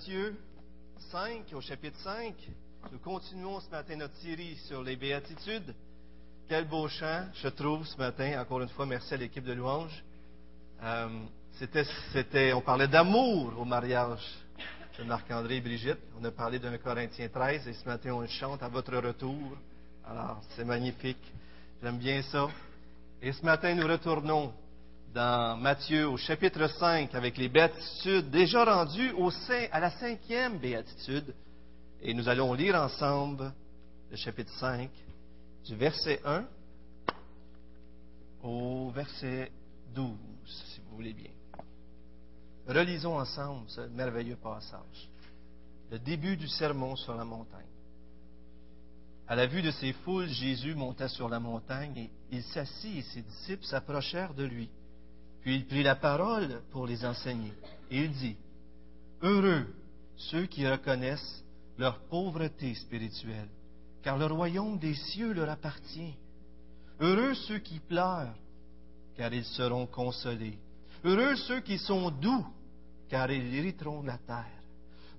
Matthieu 5, au chapitre 5, nous continuons ce matin notre série sur les béatitudes. Quel beau chant, je trouve, ce matin. Encore une fois, merci à l'équipe de louange. Euh, on parlait d'amour au mariage de Marc-André et Brigitte. On a parlé d'un Corinthien 13 et ce matin, on chante à votre retour. Alors, c'est magnifique. J'aime bien ça. Et ce matin, nous retournons dans Matthieu au chapitre 5 avec les béatitudes, déjà rendues au à la cinquième béatitude. Et nous allons lire ensemble le chapitre 5 du verset 1 au verset 12, si vous voulez bien. Relisons ensemble ce merveilleux passage. Le début du sermon sur la montagne. À la vue de ces foules, Jésus monta sur la montagne et il s'assit et ses disciples s'approchèrent de lui. Puis il prit la parole pour les enseigner. Et il dit, Heureux ceux qui reconnaissent leur pauvreté spirituelle, car le royaume des cieux leur appartient. Heureux ceux qui pleurent, car ils seront consolés. Heureux ceux qui sont doux, car ils hériteront la terre.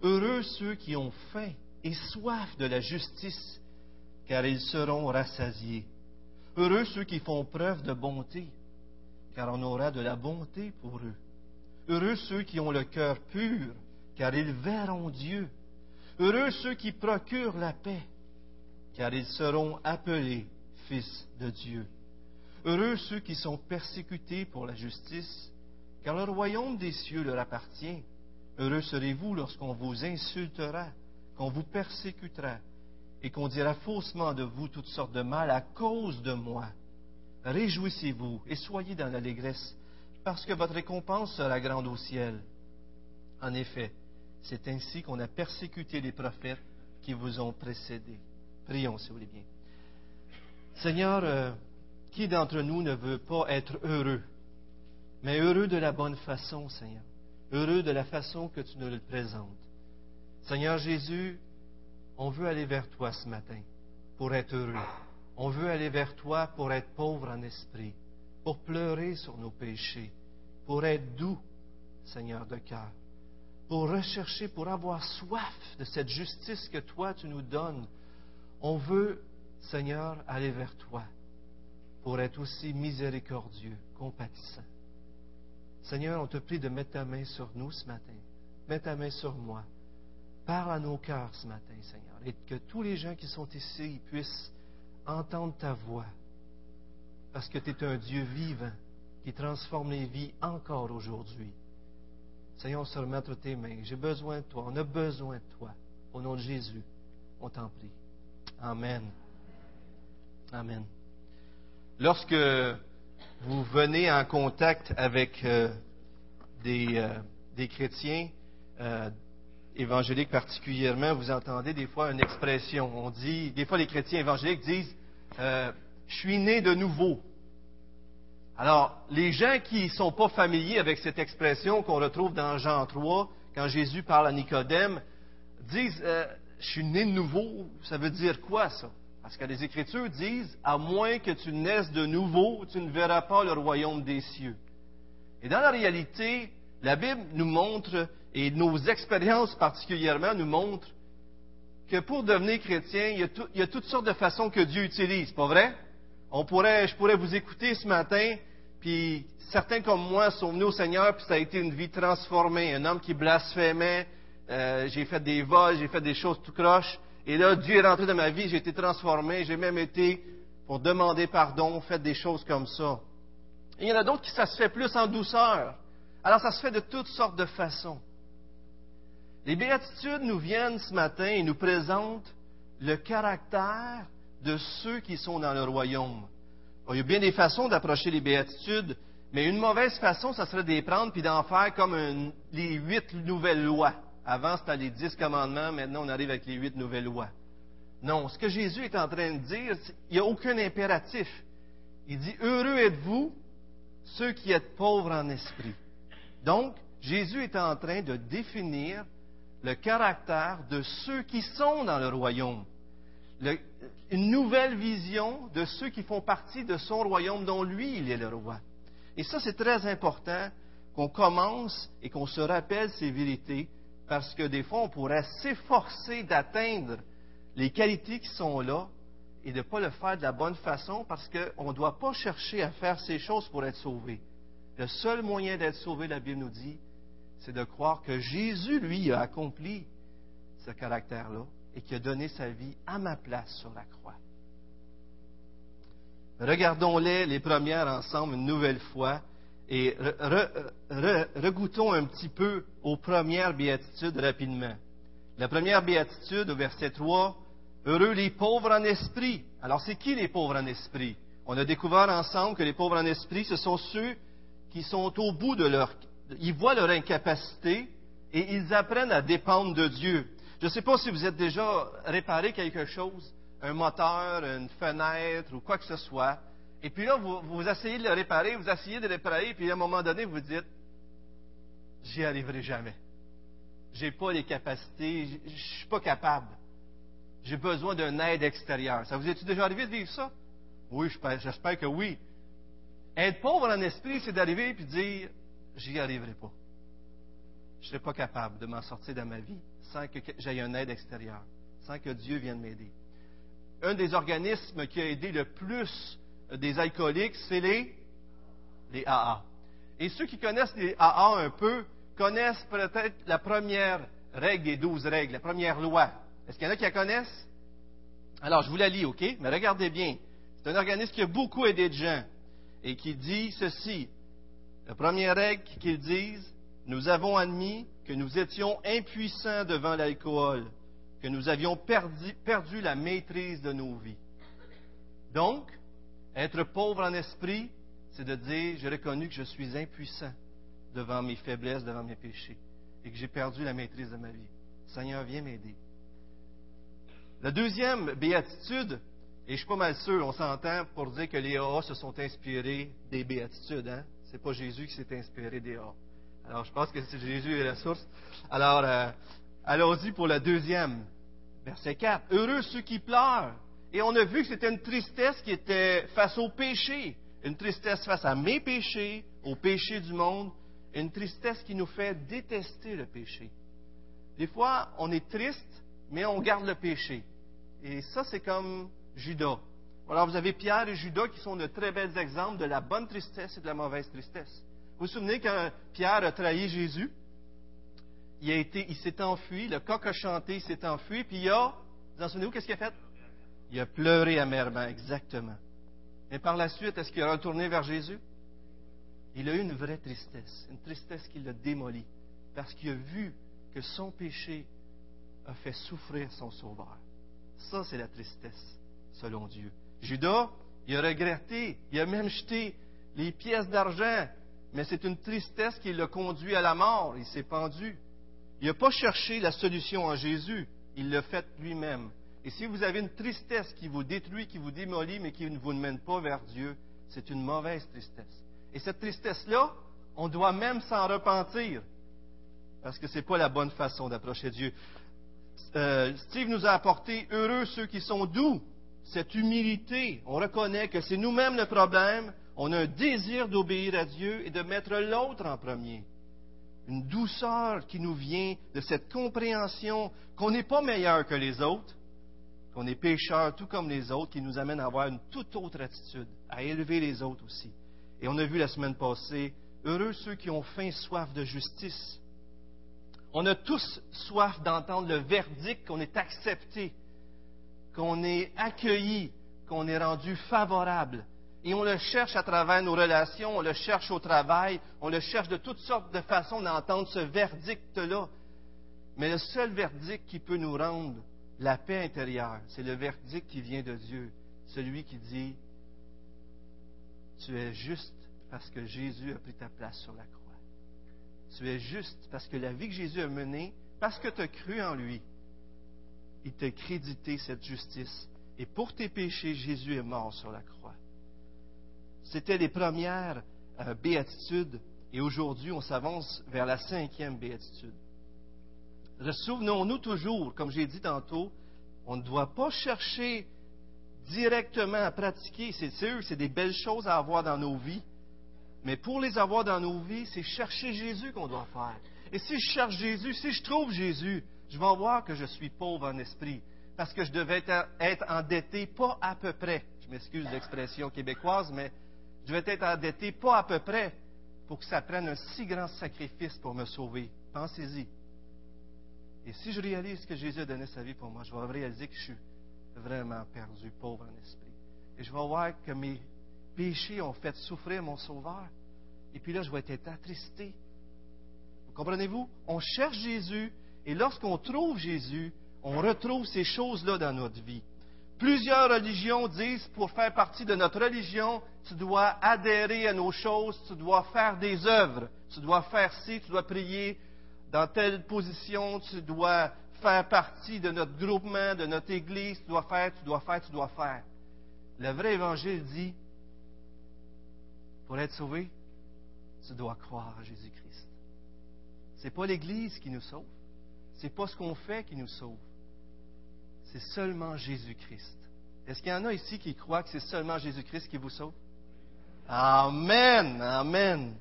Heureux ceux qui ont faim et soif de la justice, car ils seront rassasiés. Heureux ceux qui font preuve de bonté, car on aura de la bonté pour eux. Heureux ceux qui ont le cœur pur, car ils verront Dieu. Heureux ceux qui procurent la paix, car ils seront appelés fils de Dieu. Heureux ceux qui sont persécutés pour la justice, car le royaume des cieux leur appartient. Heureux serez-vous lorsqu'on vous insultera, qu'on vous persécutera, et qu'on dira faussement de vous toutes sortes de mal à cause de moi. Réjouissez-vous et soyez dans l'allégresse, parce que votre récompense sera grande au ciel. En effet, c'est ainsi qu'on a persécuté les prophètes qui vous ont précédés. Prions, si vous voulez bien. Seigneur, euh, qui d'entre nous ne veut pas être heureux, mais heureux de la bonne façon, Seigneur, heureux de la façon que tu nous le présentes. Seigneur Jésus, on veut aller vers toi ce matin pour être heureux. On veut aller vers toi pour être pauvre en esprit, pour pleurer sur nos péchés, pour être doux, Seigneur de cœur, pour rechercher, pour avoir soif de cette justice que toi tu nous donnes. On veut, Seigneur, aller vers toi pour être aussi miséricordieux, compatissant. Seigneur, on te prie de mettre ta main sur nous ce matin. Mets ta main sur moi. Parle à nos cœurs ce matin, Seigneur, et que tous les gens qui sont ici puissent entendre ta voix, parce que tu es un Dieu vivant qui transforme les vies encore aujourd'hui. Seigneur, on se remet entre tes mains. J'ai besoin de toi. On a besoin de toi. Au nom de Jésus, on t'en prie. Amen. Amen. Lorsque vous venez en contact avec euh, des, euh, des, chrétiens, euh, évangéliques particulièrement, vous entendez des fois une expression. On dit, des fois les chrétiens évangéliques disent, euh, je suis né de nouveau. Alors, les gens qui ne sont pas familiers avec cette expression qu'on retrouve dans Jean 3, quand Jésus parle à Nicodème, disent, euh, je suis né de nouveau, ça veut dire quoi ça? Parce que les Écritures disent, à moins que tu naisses de nouveau, tu ne verras pas le royaume des cieux. Et dans la réalité, la Bible nous montre, et nos expériences particulièrement nous montrent, que pour devenir chrétien, il y, a tout, il y, a toutes sortes de façons que Dieu utilise, pas vrai? On pourrait, je pourrais vous écouter ce matin, puis certains comme moi sont venus au Seigneur, puis ça a été une vie transformée. Un homme qui blasphémait, euh, j'ai fait des vols, j'ai fait des choses tout croche, et là, Dieu est rentré dans ma vie, j'ai été transformé, j'ai même été, pour demander pardon, fait des choses comme ça. Et il y en a d'autres qui ça se fait plus en douceur. Alors ça se fait de toutes sortes de façons. Les béatitudes nous viennent ce matin et nous présentent le caractère de ceux qui sont dans le royaume. Il y a bien des façons d'approcher les béatitudes, mais une mauvaise façon, ça serait de les prendre puis d'en faire comme les huit nouvelles lois. Avant, c'était les dix commandements, maintenant on arrive avec les huit nouvelles lois. Non, ce que Jésus est en train de dire, il n'y a aucun impératif. Il dit, heureux êtes-vous, ceux qui êtes pauvres en esprit. Donc, Jésus est en train de définir le caractère de ceux qui sont dans le royaume. Une nouvelle vision de ceux qui font partie de son royaume dont lui, il est le roi. Et ça, c'est très important qu'on commence et qu'on se rappelle ces vérités parce que des fois, on pourrait s'efforcer d'atteindre les qualités qui sont là et de ne pas le faire de la bonne façon parce qu'on ne doit pas chercher à faire ces choses pour être sauvé. Le seul moyen d'être sauvé, la Bible nous dit, c'est de croire que Jésus, lui, a accompli ce caractère-là et qui a donné sa vie à ma place sur la croix. Regardons-les, les premières ensemble, une nouvelle fois, et regoutons un petit peu aux premières béatitudes rapidement. La première béatitude, au verset 3, Heureux les pauvres en esprit. Alors, c'est qui les pauvres en esprit? On a découvert ensemble que les pauvres en esprit, ce sont ceux qui sont au bout de leur... Ils voient leur incapacité et ils apprennent à dépendre de Dieu. Je ne sais pas si vous êtes déjà réparé quelque chose, un moteur, une fenêtre ou quoi que ce soit, et puis là, vous, vous essayez de le réparer, vous essayez de le réparer, puis à un moment donné, vous dites, j'y arriverai jamais. J'ai pas les capacités, je ne suis pas capable. J'ai besoin d'une aide extérieure. Ça vous est-il déjà arrivé de vivre ça? Oui, j'espère que oui. Être pauvre en esprit, c'est d'arriver et dire, j'y arriverai pas. Je ne serai pas capable de m'en sortir de ma vie sans que j'aie une aide extérieure, sans que Dieu vienne m'aider. Un des organismes qui a aidé le plus des alcooliques, c'est les, les AA. Et ceux qui connaissent les AA un peu connaissent peut-être la première règle des douze règles, la première loi. Est-ce qu'il y en a qui la connaissent? Alors, je vous la lis, OK? Mais regardez bien. C'est un organisme qui a beaucoup aidé de gens et qui dit ceci. La première règle qu'ils disent, nous avons admis que nous étions impuissants devant l'alcool, que nous avions perdu, la maîtrise de nos vies. Donc, être pauvre en esprit, c'est de dire, j'ai reconnu que je suis impuissant devant mes faiblesses, devant mes péchés, et que j'ai perdu la maîtrise de ma vie. Seigneur, viens m'aider. La deuxième béatitude, et je suis pas mal sûr, on s'entend pour dire que les AA se sont inspirés des béatitudes. Hein? Ce n'est pas Jésus qui s'est inspiré des AA. Alors, je pense que c'est Jésus est la source. Alors, euh, allons-y pour la deuxième. Verset 4. Heureux ceux qui pleurent. Et on a vu que c'était une tristesse qui était face au péché. Une tristesse face à mes péchés, au péché du monde. Une tristesse qui nous fait détester le péché. Des fois, on est triste, mais on garde le péché. Et ça, c'est comme Judas. Alors, vous avez Pierre et Judas qui sont de très bels exemples de la bonne tristesse et de la mauvaise tristesse. Vous vous souvenez quand Pierre a trahi Jésus? Il, s'est enfui, le coq a chanté, il s'est enfui, puis il a, vous en souvenez-vous, qu'est-ce qu'il a fait? Il a pleuré amèrement, exactement. Et par la suite, est-ce qu'il a retourné vers Jésus? Il a eu une vraie tristesse, une tristesse qui l'a démoli, parce qu'il a vu que son péché a fait souffrir son Sauveur. Ça, c'est la tristesse, selon Dieu. Judas, il a regretté, il a même jeté les pièces d'argent, mais c'est une tristesse qui l'a conduit à la mort. Il s'est pendu. Il n'a pas cherché la solution en Jésus, il l'a fait lui-même. Et si vous avez une tristesse qui vous détruit, qui vous démolit, mais qui ne vous mène pas vers Dieu, c'est une mauvaise tristesse. Et cette tristesse-là, on doit même s'en repentir, parce que ce n'est pas la bonne façon d'approcher Dieu. Euh, Steve nous a apporté heureux ceux qui sont doux, cette humilité. On reconnaît que c'est nous-mêmes le problème. On a un désir d'obéir à Dieu et de mettre l'autre en premier. Une douceur qui nous vient de cette compréhension qu'on n'est pas meilleur que les autres, qu'on est pécheur tout comme les autres, qui nous amène à avoir une toute autre attitude, à élever les autres aussi. Et on a vu la semaine passée, heureux ceux qui ont faim, soif de justice. On a tous soif d'entendre le verdict qu'on est accepté, qu'on est accueilli, qu'on est rendu favorable. Et on le cherche à travers nos relations, on le cherche au travail, on le cherche de toutes sortes de façons d'entendre ce verdict-là. Mais le seul verdict qui peut nous rendre la paix intérieure, c'est le verdict qui vient de Dieu, celui qui dit, tu es juste parce que Jésus a pris ta place sur la croix. Tu es juste parce que la vie que Jésus a menée, parce que tu as cru en lui, il t'a crédité cette justice. Et pour tes péchés, Jésus est mort sur la croix. C'était les premières euh, béatitudes, et aujourd'hui, on s'avance vers la cinquième béatitude. Souvenons-nous toujours, comme j'ai dit tantôt, on ne doit pas chercher directement à pratiquer. C'est sûr, c'est des belles choses à avoir dans nos vies. Mais pour les avoir dans nos vies, c'est chercher Jésus qu'on doit faire. Et si je cherche Jésus, si je trouve Jésus, je vais voir que je suis pauvre en esprit. Parce que je devais être endetté, pas à peu près. Je m'excuse l'expression québécoise, mais je devais être endetté, pas à peu près, pour que ça prenne un si grand sacrifice pour me sauver. Pensez-y. Et si je réalise que Jésus a donné sa vie pour moi, je vais réaliser que je suis vraiment perdu, pauvre en esprit. Et je vais voir que mes péchés ont fait souffrir mon Sauveur. Et puis là, je vais être attristé. Vous comprenez-vous? On cherche Jésus, et lorsqu'on trouve Jésus, on retrouve ces choses-là dans notre vie. Plusieurs religions disent, pour faire partie de notre religion, tu dois adhérer à nos choses, tu dois faire des œuvres, tu dois faire ci, tu dois prier dans telle position, tu dois faire partie de notre groupement, de notre église, tu dois faire, tu dois faire, tu dois faire. Le vrai évangile dit, pour être sauvé, tu dois croire à Jésus-Christ. Ce n'est pas l'Église qui nous sauve. Ce n'est pas ce qu'on fait qui nous sauve c'est seulement Jésus-Christ. Est-ce qu'il y en a ici qui croient que c'est seulement Jésus-Christ qui vous sauve? Amen, amen.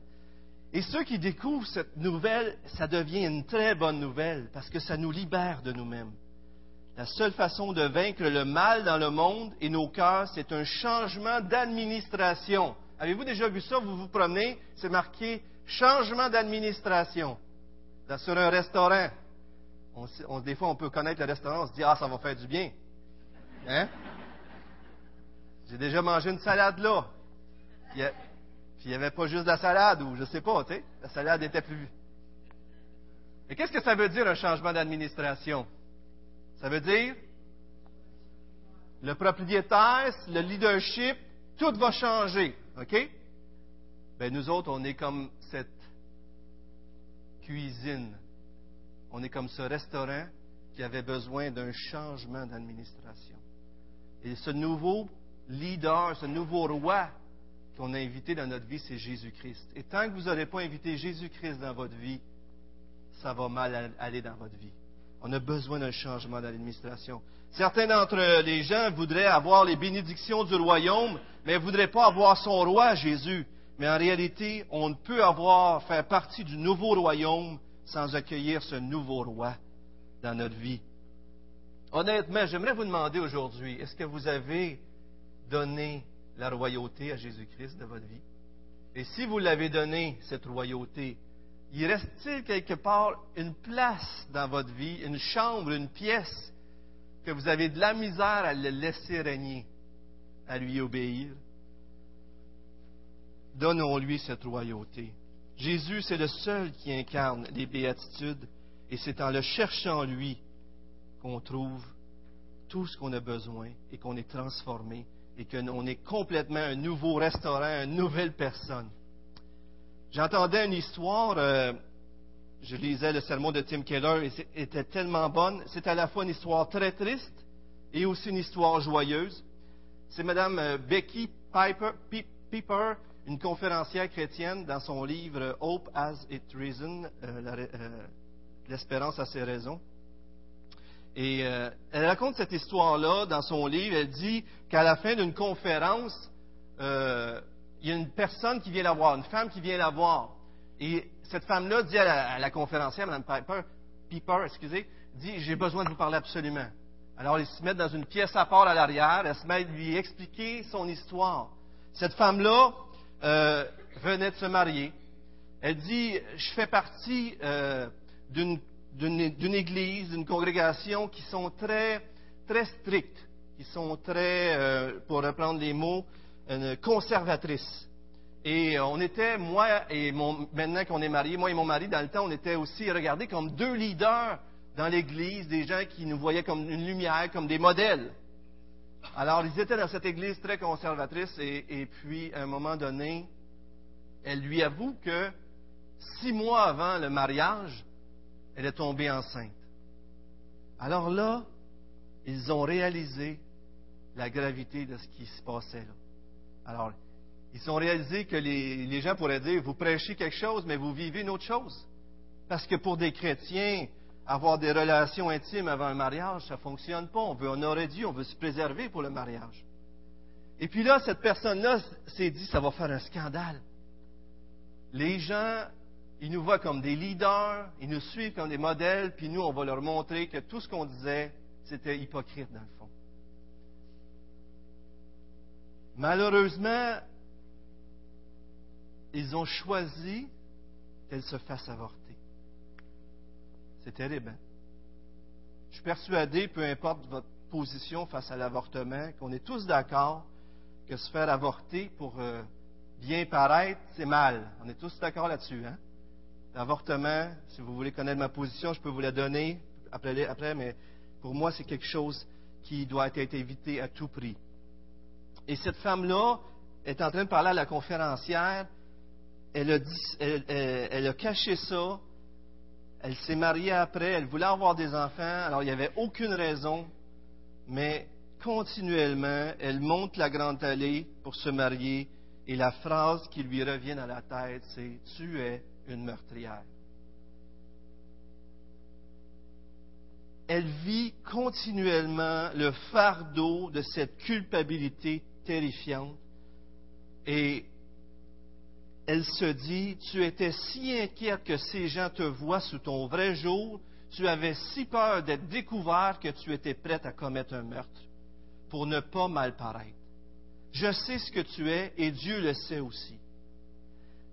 Et ceux qui découvrent cette nouvelle, ça devient une très bonne nouvelle parce que ça nous libère de nous-mêmes. La seule façon de vaincre le mal dans le monde et nos cœurs, c'est un changement d'administration. Avez-vous déjà vu ça? Vous vous promenez, c'est marqué changement d'administration. Sur un restaurant, des fois, on peut connaître le restaurant, on se dit, ah, ça va faire du bien. Hein? J'ai déjà mangé une salade là. Puis, il n'y avait pas juste la salade, ou je sais pas, tu sais. La salade était plus. Et qu'est-ce que ça veut dire un changement d'administration? Ça veut dire le propriétaire, le leadership, tout va changer. OK? Ben, nous autres, on est comme cette cuisine on est comme ce restaurant qui avait besoin d'un changement d'administration. Et ce nouveau leader, ce nouveau roi qu'on a invité dans notre vie, c'est Jésus-Christ. Et tant que vous n'aurez pas invité Jésus-Christ dans votre vie, ça va mal aller dans votre vie. On a besoin d'un changement d'administration. Certains d'entre les gens voudraient avoir les bénédictions du royaume, mais ne voudraient pas avoir son roi, Jésus. Mais en réalité, on ne peut avoir, faire partie du nouveau royaume sans accueillir ce nouveau roi dans notre vie. Honnêtement, j'aimerais vous demander aujourd'hui, est-ce que vous avez donné la royauté à Jésus-Christ de votre vie? Et si vous l'avez donné, cette royauté, y reste-t-il quelque part une place dans votre vie, une chambre, une pièce, que vous avez de la misère à le laisser régner, à lui obéir? Donnons-lui cette royauté. Jésus, c'est le seul qui incarne les béatitudes, et c'est en le cherchant lui qu'on trouve tout ce qu'on a besoin et qu'on est transformé et qu'on est complètement un nouveau restaurant, une nouvelle personne. J'entendais une histoire, euh, je lisais le sermon de Tim Keller et était tellement bonne. C'est à la fois une histoire très triste et aussi une histoire joyeuse. C'est Mme euh, Becky Piper, Piper une conférencière chrétienne dans son livre Hope as It Reason, euh, euh, l'espérance a ses raisons. Et euh, elle raconte cette histoire-là dans son livre. Elle dit qu'à la fin d'une conférence, il y a une personne qui vient la voir, une femme qui vient la voir. Et cette femme-là dit à la, conférencière, Mme Piper, Piper, excusez, dit J'ai besoin de vous parler absolument. Alors, ils se mettent dans une pièce à part à l'arrière, elle se met à lui expliquer son histoire. Cette femme-là, euh, venait de se marier. Elle dit, je fais partie euh, d'une église, d'une congrégation qui sont très, très strictes, qui sont très, euh, pour reprendre les mots, conservatrices. Et on était, moi et mon, maintenant qu'on est mariés, moi et mon mari, dans le temps, on était aussi regardés comme deux leaders dans l'Église, des gens qui nous voyaient comme une lumière, comme des modèles. Alors, ils étaient dans cette église très conservatrice et, puis, à un moment donné, elle lui avoue que six mois avant le mariage, elle est tombée enceinte. Alors là, ils ont réalisé la gravité de ce qui se passait là. Alors, ils ont réalisé que les, les gens pourraient dire, vous prêchez quelque chose, mais vous vivez une autre chose. Parce que pour des chrétiens, avoir des relations intimes avant un mariage, ça ne fonctionne pas. On veut honorer Dieu, on veut se préserver pour le mariage. Et puis là, cette personne-là s'est dit, ça va faire un scandale. Les gens ils nous voient comme des leaders, ils nous suivent comme des modèles, puis nous, on va leur montrer que tout ce qu'on disait, c'était hypocrite dans le fond. Malheureusement, ils ont choisi qu'elle se fasse avorter. C'est terrible. Hein? Je suis persuadé, peu importe votre position face à l'avortement, qu'on est tous d'accord que se faire avorter pour euh, bien paraître, c'est mal. On est tous d'accord là-dessus. Hein? L'avortement, si vous voulez connaître ma position, je peux vous la donner après, mais pour moi, c'est quelque chose qui doit être évité à tout prix. Et cette femme-là est en train de parler à la conférencière. Elle a, elle a caché ça. Elle s'est mariée après. Elle voulait avoir des enfants. Alors, il n'y avait aucune raison. Mais continuellement, elle monte la grande allée pour se marier. Et la phrase qui lui revient à la tête, c'est Tu es une meurtrière. Elle vit continuellement le fardeau de cette culpabilité terrifiante et elle se dit, tu étais si inquiète que ces gens te voient sous ton vrai jour, tu avais si peur d'être découvert que tu étais prête à commettre un meurtre pour ne pas mal paraître. Je sais ce que tu es et Dieu le sait aussi.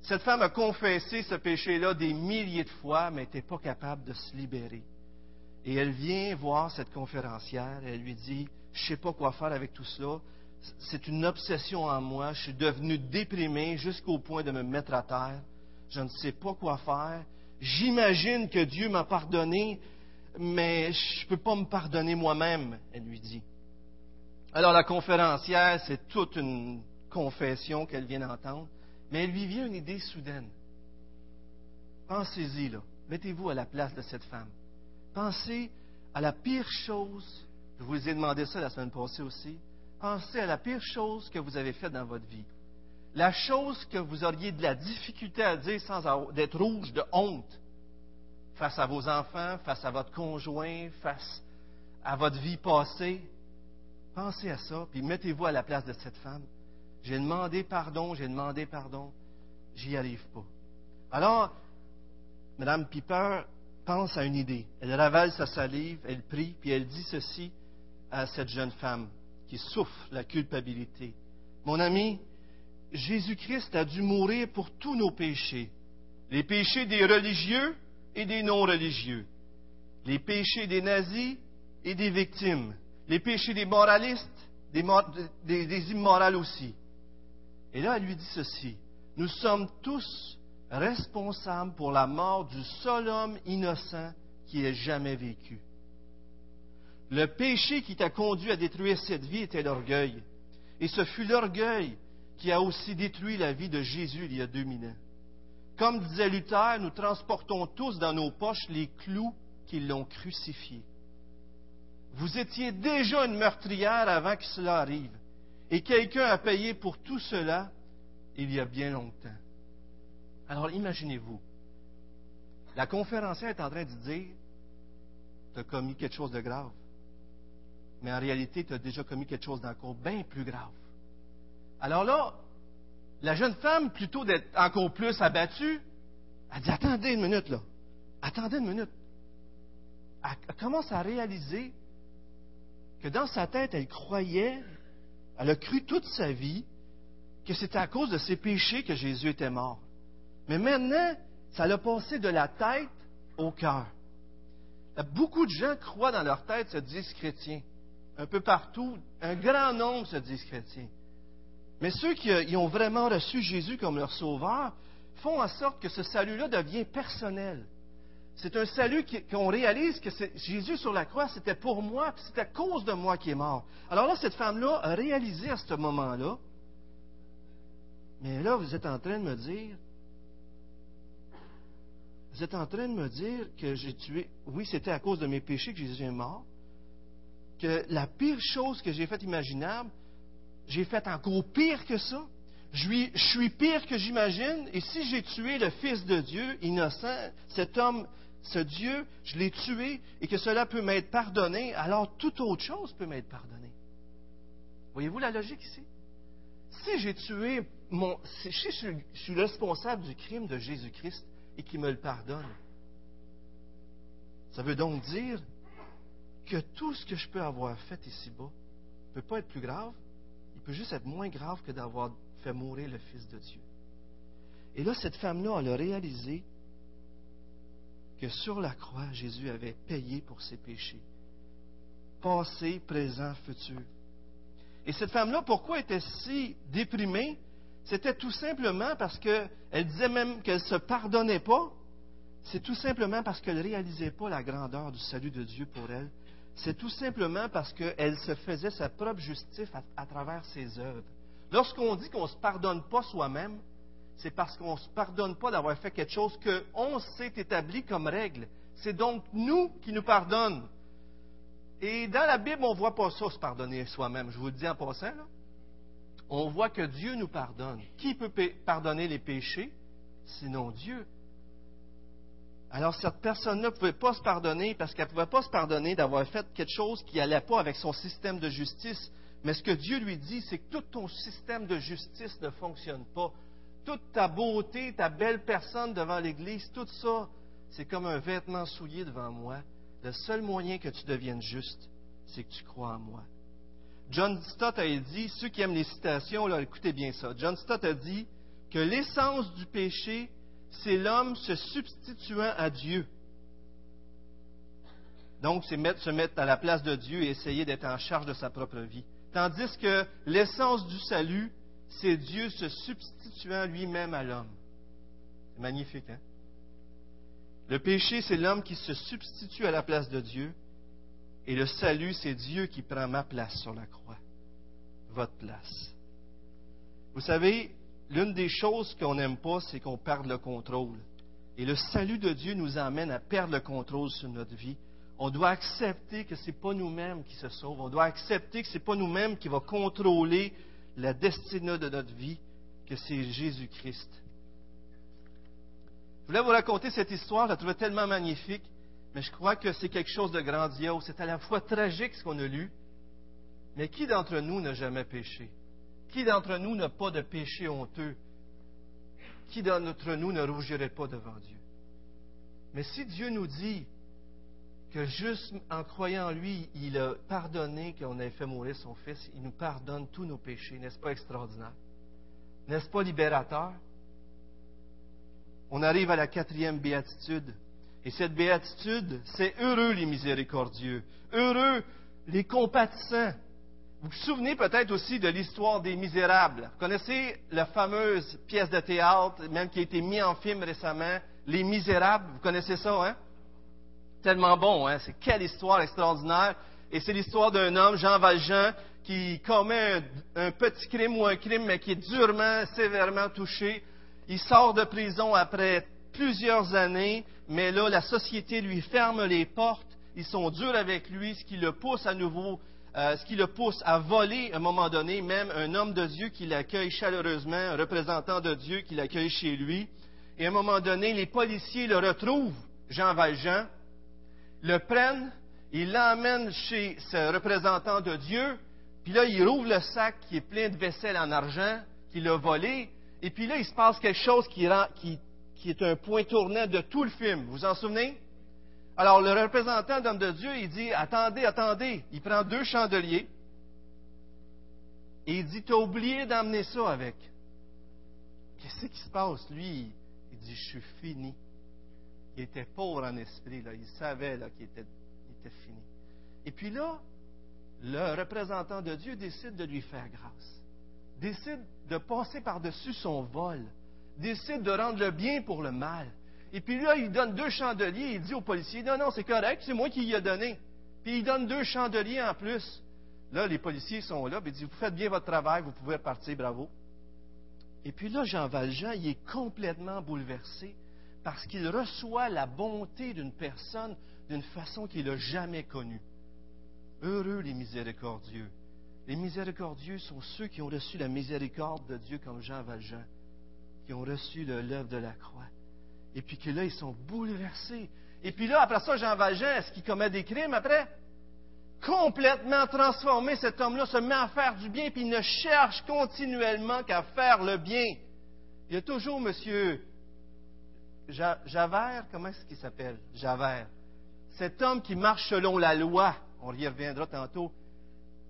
Cette femme a confessé ce péché-là des milliers de fois, mais n'était pas capable de se libérer. Et elle vient voir cette conférencière et elle lui dit, je ne sais pas quoi faire avec tout cela. C'est une obsession en moi. Je suis devenu déprimé jusqu'au point de me mettre à terre. Je ne sais pas quoi faire. J'imagine que Dieu m'a pardonné, mais je ne peux pas me pardonner moi-même, elle lui dit. Alors la conférencière, c'est toute une confession qu'elle vient d'entendre. Mais elle lui vient une idée soudaine. Pensez-y, là. Mettez-vous à la place de cette femme. Pensez à la pire chose. Je vous ai demandé ça la semaine passée aussi. Pensez à la pire chose que vous avez faite dans votre vie. La chose que vous auriez de la difficulté à dire sans d'être rouge de honte face à vos enfants, face à votre conjoint, face à votre vie passée. Pensez à ça, puis mettez-vous à la place de cette femme. J'ai demandé pardon, j'ai demandé pardon, j'y arrive pas. Alors, Mme Piper pense à une idée. Elle ravale sa salive, elle prie, puis elle dit ceci à cette jeune femme qui souffre la culpabilité. Mon ami, Jésus-Christ a dû mourir pour tous nos péchés, les péchés des religieux et des non-religieux, les péchés des nazis et des victimes, les péchés des moralistes, des, immorales aussi. Et là, elle lui dit ceci. Nous sommes tous responsables pour la mort du seul homme innocent qui ait jamais vécu. Le péché qui t'a conduit à détruire cette vie était l'orgueil. Et ce fut l'orgueil qui a aussi détruit la vie de Jésus il y a deux mille ans. Comme disait Luther, nous transportons tous dans nos poches les clous qui l'ont crucifié. Vous étiez déjà une meurtrière avant que cela arrive. Et quelqu'un a payé pour tout cela il y a bien longtemps. Alors imaginez-vous, la conférencière est en train de dire, tu as commis quelque chose de grave. Mais en réalité, tu as déjà commis quelque chose d'encore bien plus grave. Alors là, la jeune femme, plutôt d'être encore plus abattue, elle dit, attendez une minute là. Attendez une minute. Elle commence à réaliser que dans sa tête, elle croyait elle a cru toute sa vie que c'était à cause de ses péchés que Jésus était mort. Mais maintenant, ça l'a passé de la tête au cœur. Beaucoup de gens croient dans leur tête, se disent chrétiens. Un peu partout, un grand nombre se disent chrétiens. Mais ceux qui ont vraiment reçu Jésus comme leur sauveur font en sorte que ce salut-là devient personnel. C'est un salut qu'on réalise que Jésus sur la croix, c'était pour moi, puis c'est à cause de moi qui est mort. Alors là, cette femme-là a réalisé à ce moment-là, mais là, vous êtes en train de me dire, vous êtes en train de me dire que j'ai tué, oui, c'était à cause de mes péchés que Jésus est mort, que la pire chose que j'ai faite imaginable, j'ai fait encore pire que ça. Je suis, pire que j'imagine, et si j'ai tué le Fils de Dieu, innocent, cet homme ce Dieu, je l'ai tué et que cela peut m'être pardonné, alors toute autre chose peut m'être pardonnée. Voyez-vous la logique ici? Si j'ai tué mon. Si je suis responsable du crime de Jésus-Christ, et qui me le pardonne. Ça veut donc dire que tout ce que je peux avoir fait ici-bas ne peut pas être plus grave, il peut juste être moins grave que d'avoir fait mourir le Fils de Dieu. Et là, cette femme-là, elle a réalisé que sur la croix, Jésus avait payé pour ses péchés, passé, présent, futur. Et cette femme-là, pourquoi était si déprimée? C'était tout simplement parce qu'elle disait même qu'elle ne se pardonnait pas. C'est tout simplement parce qu'elle ne réalisait pas la grandeur du salut de Dieu pour elle. C'est tout simplement parce qu'elle se faisait sa propre justice à, travers ses œuvres. Lorsqu'on dit qu'on ne se pardonne pas soi-même, c'est parce qu'on ne se pardonne pas d'avoir fait quelque chose qu'on s'est établi comme règle. C'est donc nous qui nous pardonnons. Et dans la Bible, on ne voit pas ça, se pardonner soi-même. Je vous le dis en passant. On voit que Dieu nous pardonne. Qui peut pardonner les péchés? Sinon Dieu? Alors cette personne-là ne pouvait pas se pardonner parce qu'elle ne pouvait pas se pardonner d'avoir fait quelque chose qui n'allait pas avec son système de justice. Mais ce que Dieu lui dit, c'est que tout ton système de justice ne fonctionne pas toute ta beauté, ta belle personne devant l'Église, tout ça, c'est comme un vêtement souillé devant moi. Le seul moyen que tu deviennes juste, c'est que tu crois en moi. John Stott a dit, ceux qui aiment les citations, là, écoutez bien ça. John Stott a dit que l'essence du péché, c'est l'homme se substituant à Dieu. Donc, c'est se mettre à la place de Dieu et essayer d'être en charge de sa propre vie. Tandis que l'essence du salut, c'est Dieu se substituant lui-même à l'homme. C'est magnifique, hein? Le péché, c'est l'homme qui se substitue à la place de Dieu. Et le salut, c'est Dieu qui prend ma place sur la croix. Votre place. Vous savez, l'une des choses qu'on n'aime pas, c'est qu'on perde le contrôle. Et le salut de Dieu nous amène à perdre le contrôle sur notre vie. On doit accepter que ce n'est pas nous-mêmes qui se sauvent. On doit accepter que ce n'est pas nous-mêmes qui va contrôler la destinée de notre vie, que c'est Jésus-Christ. Je voulais vous raconter cette histoire, je la trouvais tellement magnifique, mais je crois que c'est quelque chose de grandiose. C'est à la fois tragique ce qu'on a lu, mais qui d'entre nous n'a jamais péché? Qui d'entre nous n'a pas de péché honteux? Qui d'entre nous ne rougirait pas devant Dieu? Mais si Dieu nous dit, que juste en croyant en lui, il a pardonné qu'on ait fait mourir son Fils. Il nous pardonne tous nos péchés. N'est-ce pas extraordinaire? N'est-ce pas libérateur? On arrive à la quatrième béatitude. Et cette béatitude, c'est heureux les miséricordieux, heureux les compatissants. Vous vous souvenez peut-être aussi de l'histoire des misérables. Vous connaissez la fameuse pièce de théâtre, même qui a été mise en film récemment, Les Misérables? Vous connaissez ça, hein? tellement bon, hein? C'est quelle histoire extraordinaire. Et c'est l'histoire d'un homme, Jean Valjean, qui commet un, petit crime ou un crime, mais qui est durement, sévèrement touché. Il sort de prison après plusieurs années, mais là, la société lui ferme les portes. Ils sont durs avec lui, ce qui le pousse à nouveau, euh, ce qui le pousse à voler à un moment donné, même un homme de Dieu qui l'accueille chaleureusement, un représentant de Dieu qui l'accueille chez lui. Et à un moment donné, les policiers le retrouvent, Jean Valjean, le prennent, ils l'emmènent chez ce représentant de Dieu, puis là, il rouvre le sac qui est plein de vaisselle en argent qu'il a volé, et puis là, il se passe quelque chose qui, qui est un point tournant de tout le film. Vous vous en souvenez? Alors, le représentant d'homme de Dieu, il dit, attendez, attendez. Il prend deux chandeliers, et il dit, tu as oublié d'emmener ça avec. Qu'est-ce qui se passe? Lui, il dit, je suis fini. Il était pauvre en esprit, là. il savait qu'il était, était fini. Et puis là, le représentant de Dieu décide de lui faire grâce, décide de passer par-dessus son vol, décide de rendre le bien pour le mal. Et puis là, il donne deux chandeliers, il dit au policier, non, non, c'est correct, c'est moi qui y ai donné. Puis il donne deux chandeliers en plus. Là, les policiers sont là, puis il dit, vous faites bien votre travail, vous pouvez repartir, bravo. Et puis là, Jean Valjean, il est complètement bouleversé parce qu'il reçoit la bonté d'une personne d'une façon qu'il n'a jamais connue. Heureux les miséricordieux. Les miséricordieux sont ceux qui ont reçu la miséricorde de Dieu comme Jean Valjean, qui ont reçu l'œuvre de la croix. Et puis que là, ils sont bouleversés. Et puis là, après ça, Jean Valjean, est-ce qu'il commet des crimes après? Complètement transformé, cet homme-là se met à faire du bien, puis il ne cherche continuellement qu'à faire le bien. Il y a toujours, monsieur, Javert, comment est-ce qu'il s'appelle? Javert. Cet homme qui marche selon la loi, on y reviendra tantôt,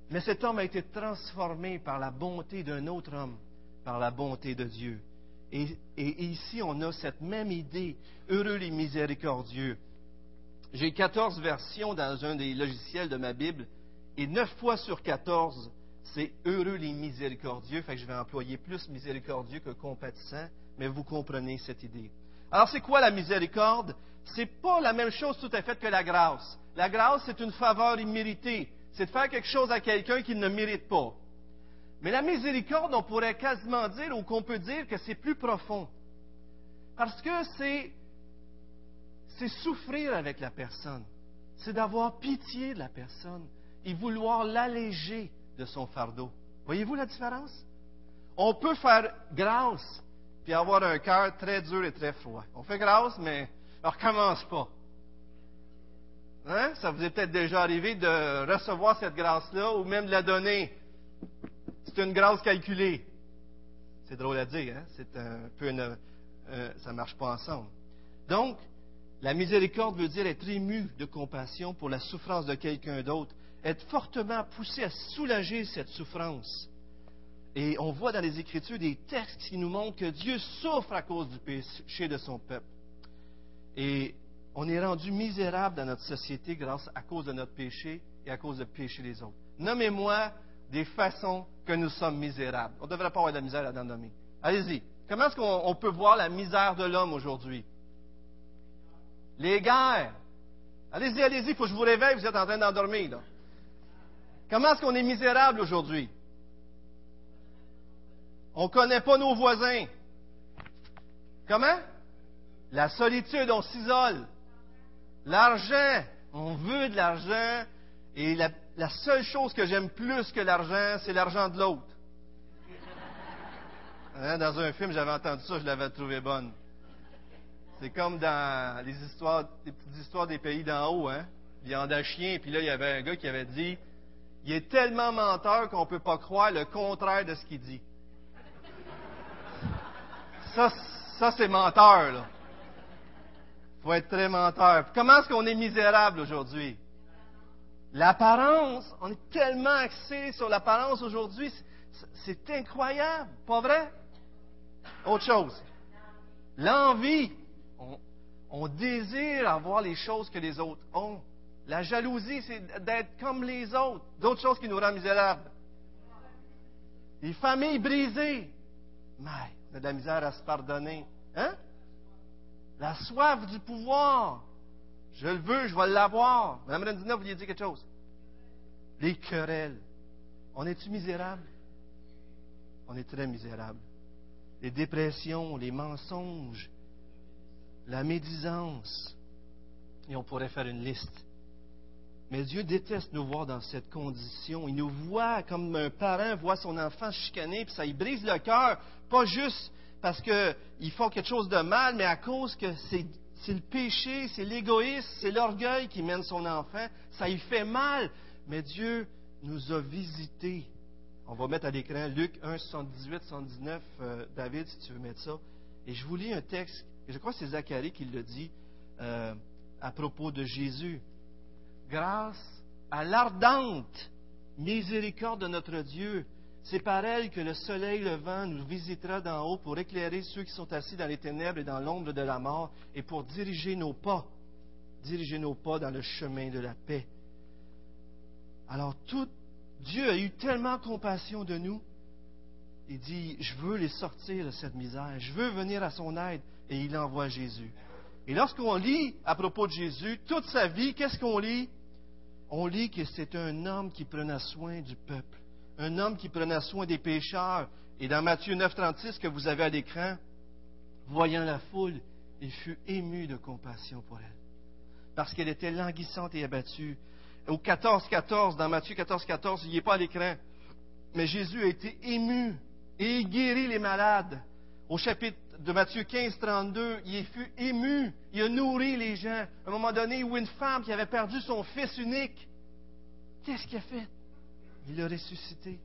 mais cet homme a été transformé par la bonté d'un autre homme, par la bonté de Dieu. Et, ici, on a cette même idée, heureux les miséricordieux. J'ai 14 versions dans un des logiciels de ma Bible, et 9 fois sur 14, c'est heureux les miséricordieux. Fait que je vais employer plus miséricordieux que compatissant, mais vous comprenez cette idée. Alors, c'est quoi la miséricorde? C'est pas la même chose tout à fait que la grâce. La grâce, c'est une faveur imméritée. C'est de faire quelque chose à quelqu'un qui ne mérite pas. Mais la miséricorde, on pourrait quasiment dire, ou qu'on peut dire que c'est plus profond. Parce que c'est, souffrir avec la personne. C'est d'avoir pitié de la personne et vouloir l'alléger de son fardeau. Voyez-vous la différence? On peut faire grâce puis avoir un cœur très dur et très froid. On fait grâce, mais on recommence pas. Hein? Ça vous est peut-être déjà arrivé de recevoir cette grâce-là ou même de la donner. C'est une grâce calculée. C'est drôle à dire, hein? C'est un peu une, ça marche pas ensemble. Donc, la miséricorde veut dire être ému de compassion pour la souffrance de quelqu'un d'autre, être fortement poussé à soulager cette souffrance. Et on voit dans les Écritures des textes qui nous montrent que Dieu souffre à cause du péché de son peuple. Et on est rendu misérable dans notre société grâce à cause de notre péché et à cause du péché des autres. Nommez-moi des façons que nous sommes misérables. On ne devrait pas avoir de la misère à nommer. Allez-y. Comment est-ce qu'on peut voir la misère de l'homme aujourd'hui? Les guerres. Allez-y, allez-y, il faut que je vous réveille, vous êtes en train d'endormir. Comment est-ce qu'on est misérable aujourd'hui? On ne connaît pas nos voisins. Comment? La solitude, on s'isole. L'argent, on veut de l'argent. Et la, seule chose que j'aime plus que l'argent, c'est l'argent de l'autre. Hein, dans un film, j'avais entendu ça, je l'avais trouvé bonne. C'est comme dans les histoires, des pays d'en haut, hein. Viande chien, puis là, il y avait un gars qui avait dit Il est tellement menteur qu'on ne peut pas croire le contraire de ce qu'il dit. Ça, ça c'est menteur, là faut être très menteur. Comment est-ce qu'on est misérable aujourd'hui? L'apparence, on est tellement axé sur l'apparence aujourd'hui, c'est incroyable, pas vrai? Autre chose, l'envie, on, désire avoir les choses que les autres ont. La jalousie, c'est d'être comme les autres. D'autres choses qui nous rendent misérables. Les familles brisées. Mais, on a de la misère à se pardonner. Hein? La soif du pouvoir. Je le veux, je vais l'avoir. Mme Rendina, vous vouliez dire quelque chose? Les querelles. On est-tu misérable? On est très misérable. Les dépressions, les mensonges, la médisance. Et on pourrait faire une liste. Mais Dieu déteste nous voir dans cette condition. Il nous voit comme un parent voit son enfant chicaner, puis ça il brise le cœur. Pas juste parce qu'ils font quelque chose de mal, mais à cause que c'est, le péché, c'est l'égoïsme, c'est l'orgueil qui mène son enfant. Ça y fait mal. Mais Dieu nous a visités. On va mettre à l'écran Luc 1, 78, 79. David, si tu veux mettre ça. Et je vous lis un texte, et je crois que c'est Zacharie qui le dit euh, à propos de Jésus. Grâce à l'ardente miséricorde de notre Dieu, c'est par elle que le soleil levant nous visitera d'en haut pour éclairer ceux qui sont assis dans les ténèbres et dans l'ombre de la mort et pour diriger nos pas, diriger nos pas dans le chemin de la paix. Alors tout, Dieu a eu tellement compassion de nous. Il dit, je veux les sortir de cette misère, je veux venir à son aide, et il envoie Jésus. Et lorsqu'on lit à propos de Jésus, toute sa vie, qu'est-ce qu'on lit? On lit que c'est un homme qui prenait soin du peuple un homme qui prenait soin des pécheurs. Et dans Matthieu 9,36 que vous avez à l'écran, voyant la foule, il fut ému de compassion pour elle, parce qu'elle était languissante et abattue. Au 14, 14, dans Matthieu 14, 14, il n'y est pas à l'écran, mais Jésus a été ému et il guérit les malades. Au chapitre de Matthieu 15, 32, il fut ému, il a nourri les gens. À un moment donné, où une femme qui avait perdu son fils unique, qu'est-ce qu'il a fait? Il l'a ressuscité.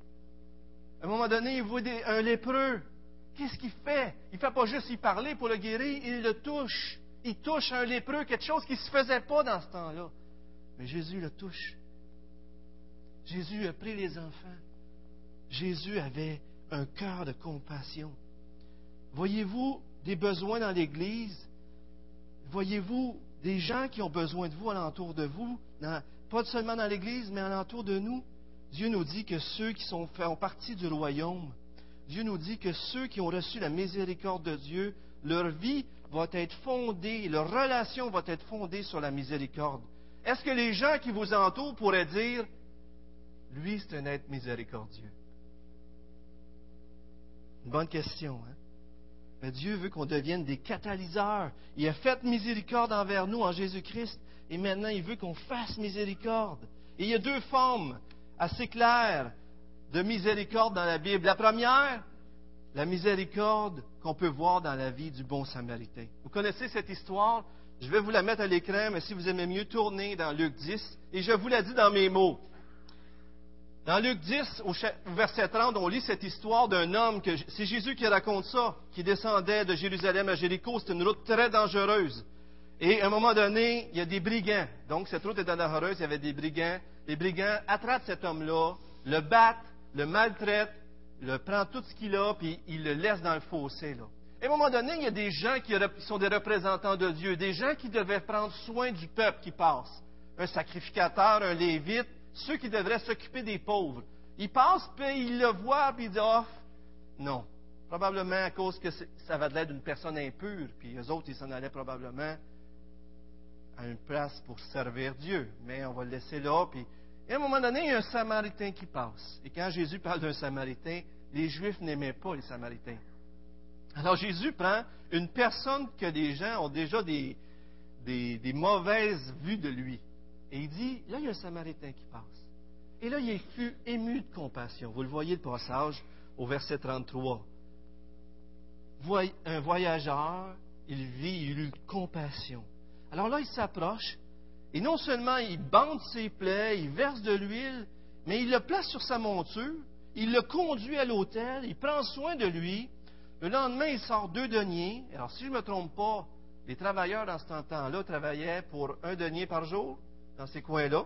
À un moment donné, il voit un lépreux. Qu'est-ce qu'il fait? Il ne fait pas juste y parler pour le guérir, il le touche. Il touche un lépreux, quelque chose qui ne se faisait pas dans ce temps-là. Mais Jésus le touche. Jésus a pris les enfants. Jésus avait un cœur de compassion. Voyez-vous des besoins dans l'Église? Voyez-vous des gens qui ont besoin de vous alentour de vous, pas seulement dans l'Église, mais alentour de nous? Dieu nous dit que ceux qui sont, font partie du royaume, Dieu nous dit que ceux qui ont reçu la miséricorde de Dieu, leur vie va être fondée, leur relation va être fondée sur la miséricorde. Est-ce que les gens qui vous entourent pourraient dire, lui, c'est un être miséricordieux? Une bonne question, hein? Mais Dieu veut qu'on devienne des catalyseurs. Il a fait miséricorde envers nous en Jésus-Christ et maintenant il veut qu'on fasse miséricorde. Et il y a deux formes assez claires de miséricorde dans la Bible. La première, la miséricorde qu'on peut voir dans la vie du bon samaritain. Vous connaissez cette histoire? Je vais vous la mettre à l'écran, mais si vous aimez mieux, tournez dans Luc 10. Et je vous la dis dans mes mots. Dans Luc 10, au verset 30, on lit cette histoire d'un homme que c'est Jésus qui raconte ça, qui descendait de Jérusalem à Jéricho. C'est une route très dangereuse. Et à un moment donné, il y a des brigands. Donc, cette route est dangereuse, il y avait des brigands. Les brigands attrapent cet homme-là, le battent, le maltraitent, le prend tout ce qu'il a, puis ils le laissent dans le fossé. Là. à un moment donné, il y a des gens qui sont des représentants de Dieu, des gens qui devaient prendre soin du peuple qui passe. Un sacrificateur, un lévite, ceux qui devraient s'occuper des pauvres. Ils passent, puis ils le voient, puis ils disent, oh, non. Probablement à cause que ça va de l'aide d'une personne impure, puis eux autres, ils s'en allaient probablement une place pour servir Dieu. Mais on va le laisser là, puis à un moment donné, il y a un Samaritain qui passe. Et quand Jésus parle d'un Samaritain, les Juifs n'aimaient pas les Samaritains. Alors Jésus prend une personne que les gens ont déjà des, des mauvaises vues de lui. Et il dit, là, il y a un Samaritain qui passe. Et là, il fut ému de compassion. Vous le voyez le passage au verset 33. Un voyageur, il vit, il eut compassion. Alors là, il s'approche, et non seulement il bande ses plaies, il verse de l'huile, mais il le place sur sa monture, il le conduit à l'hôtel, il prend soin de lui. Le lendemain, il sort deux deniers. Alors, si je ne me trompe pas, les travailleurs dans ce temps-là travaillaient pour un denier par jour dans ces coins-là.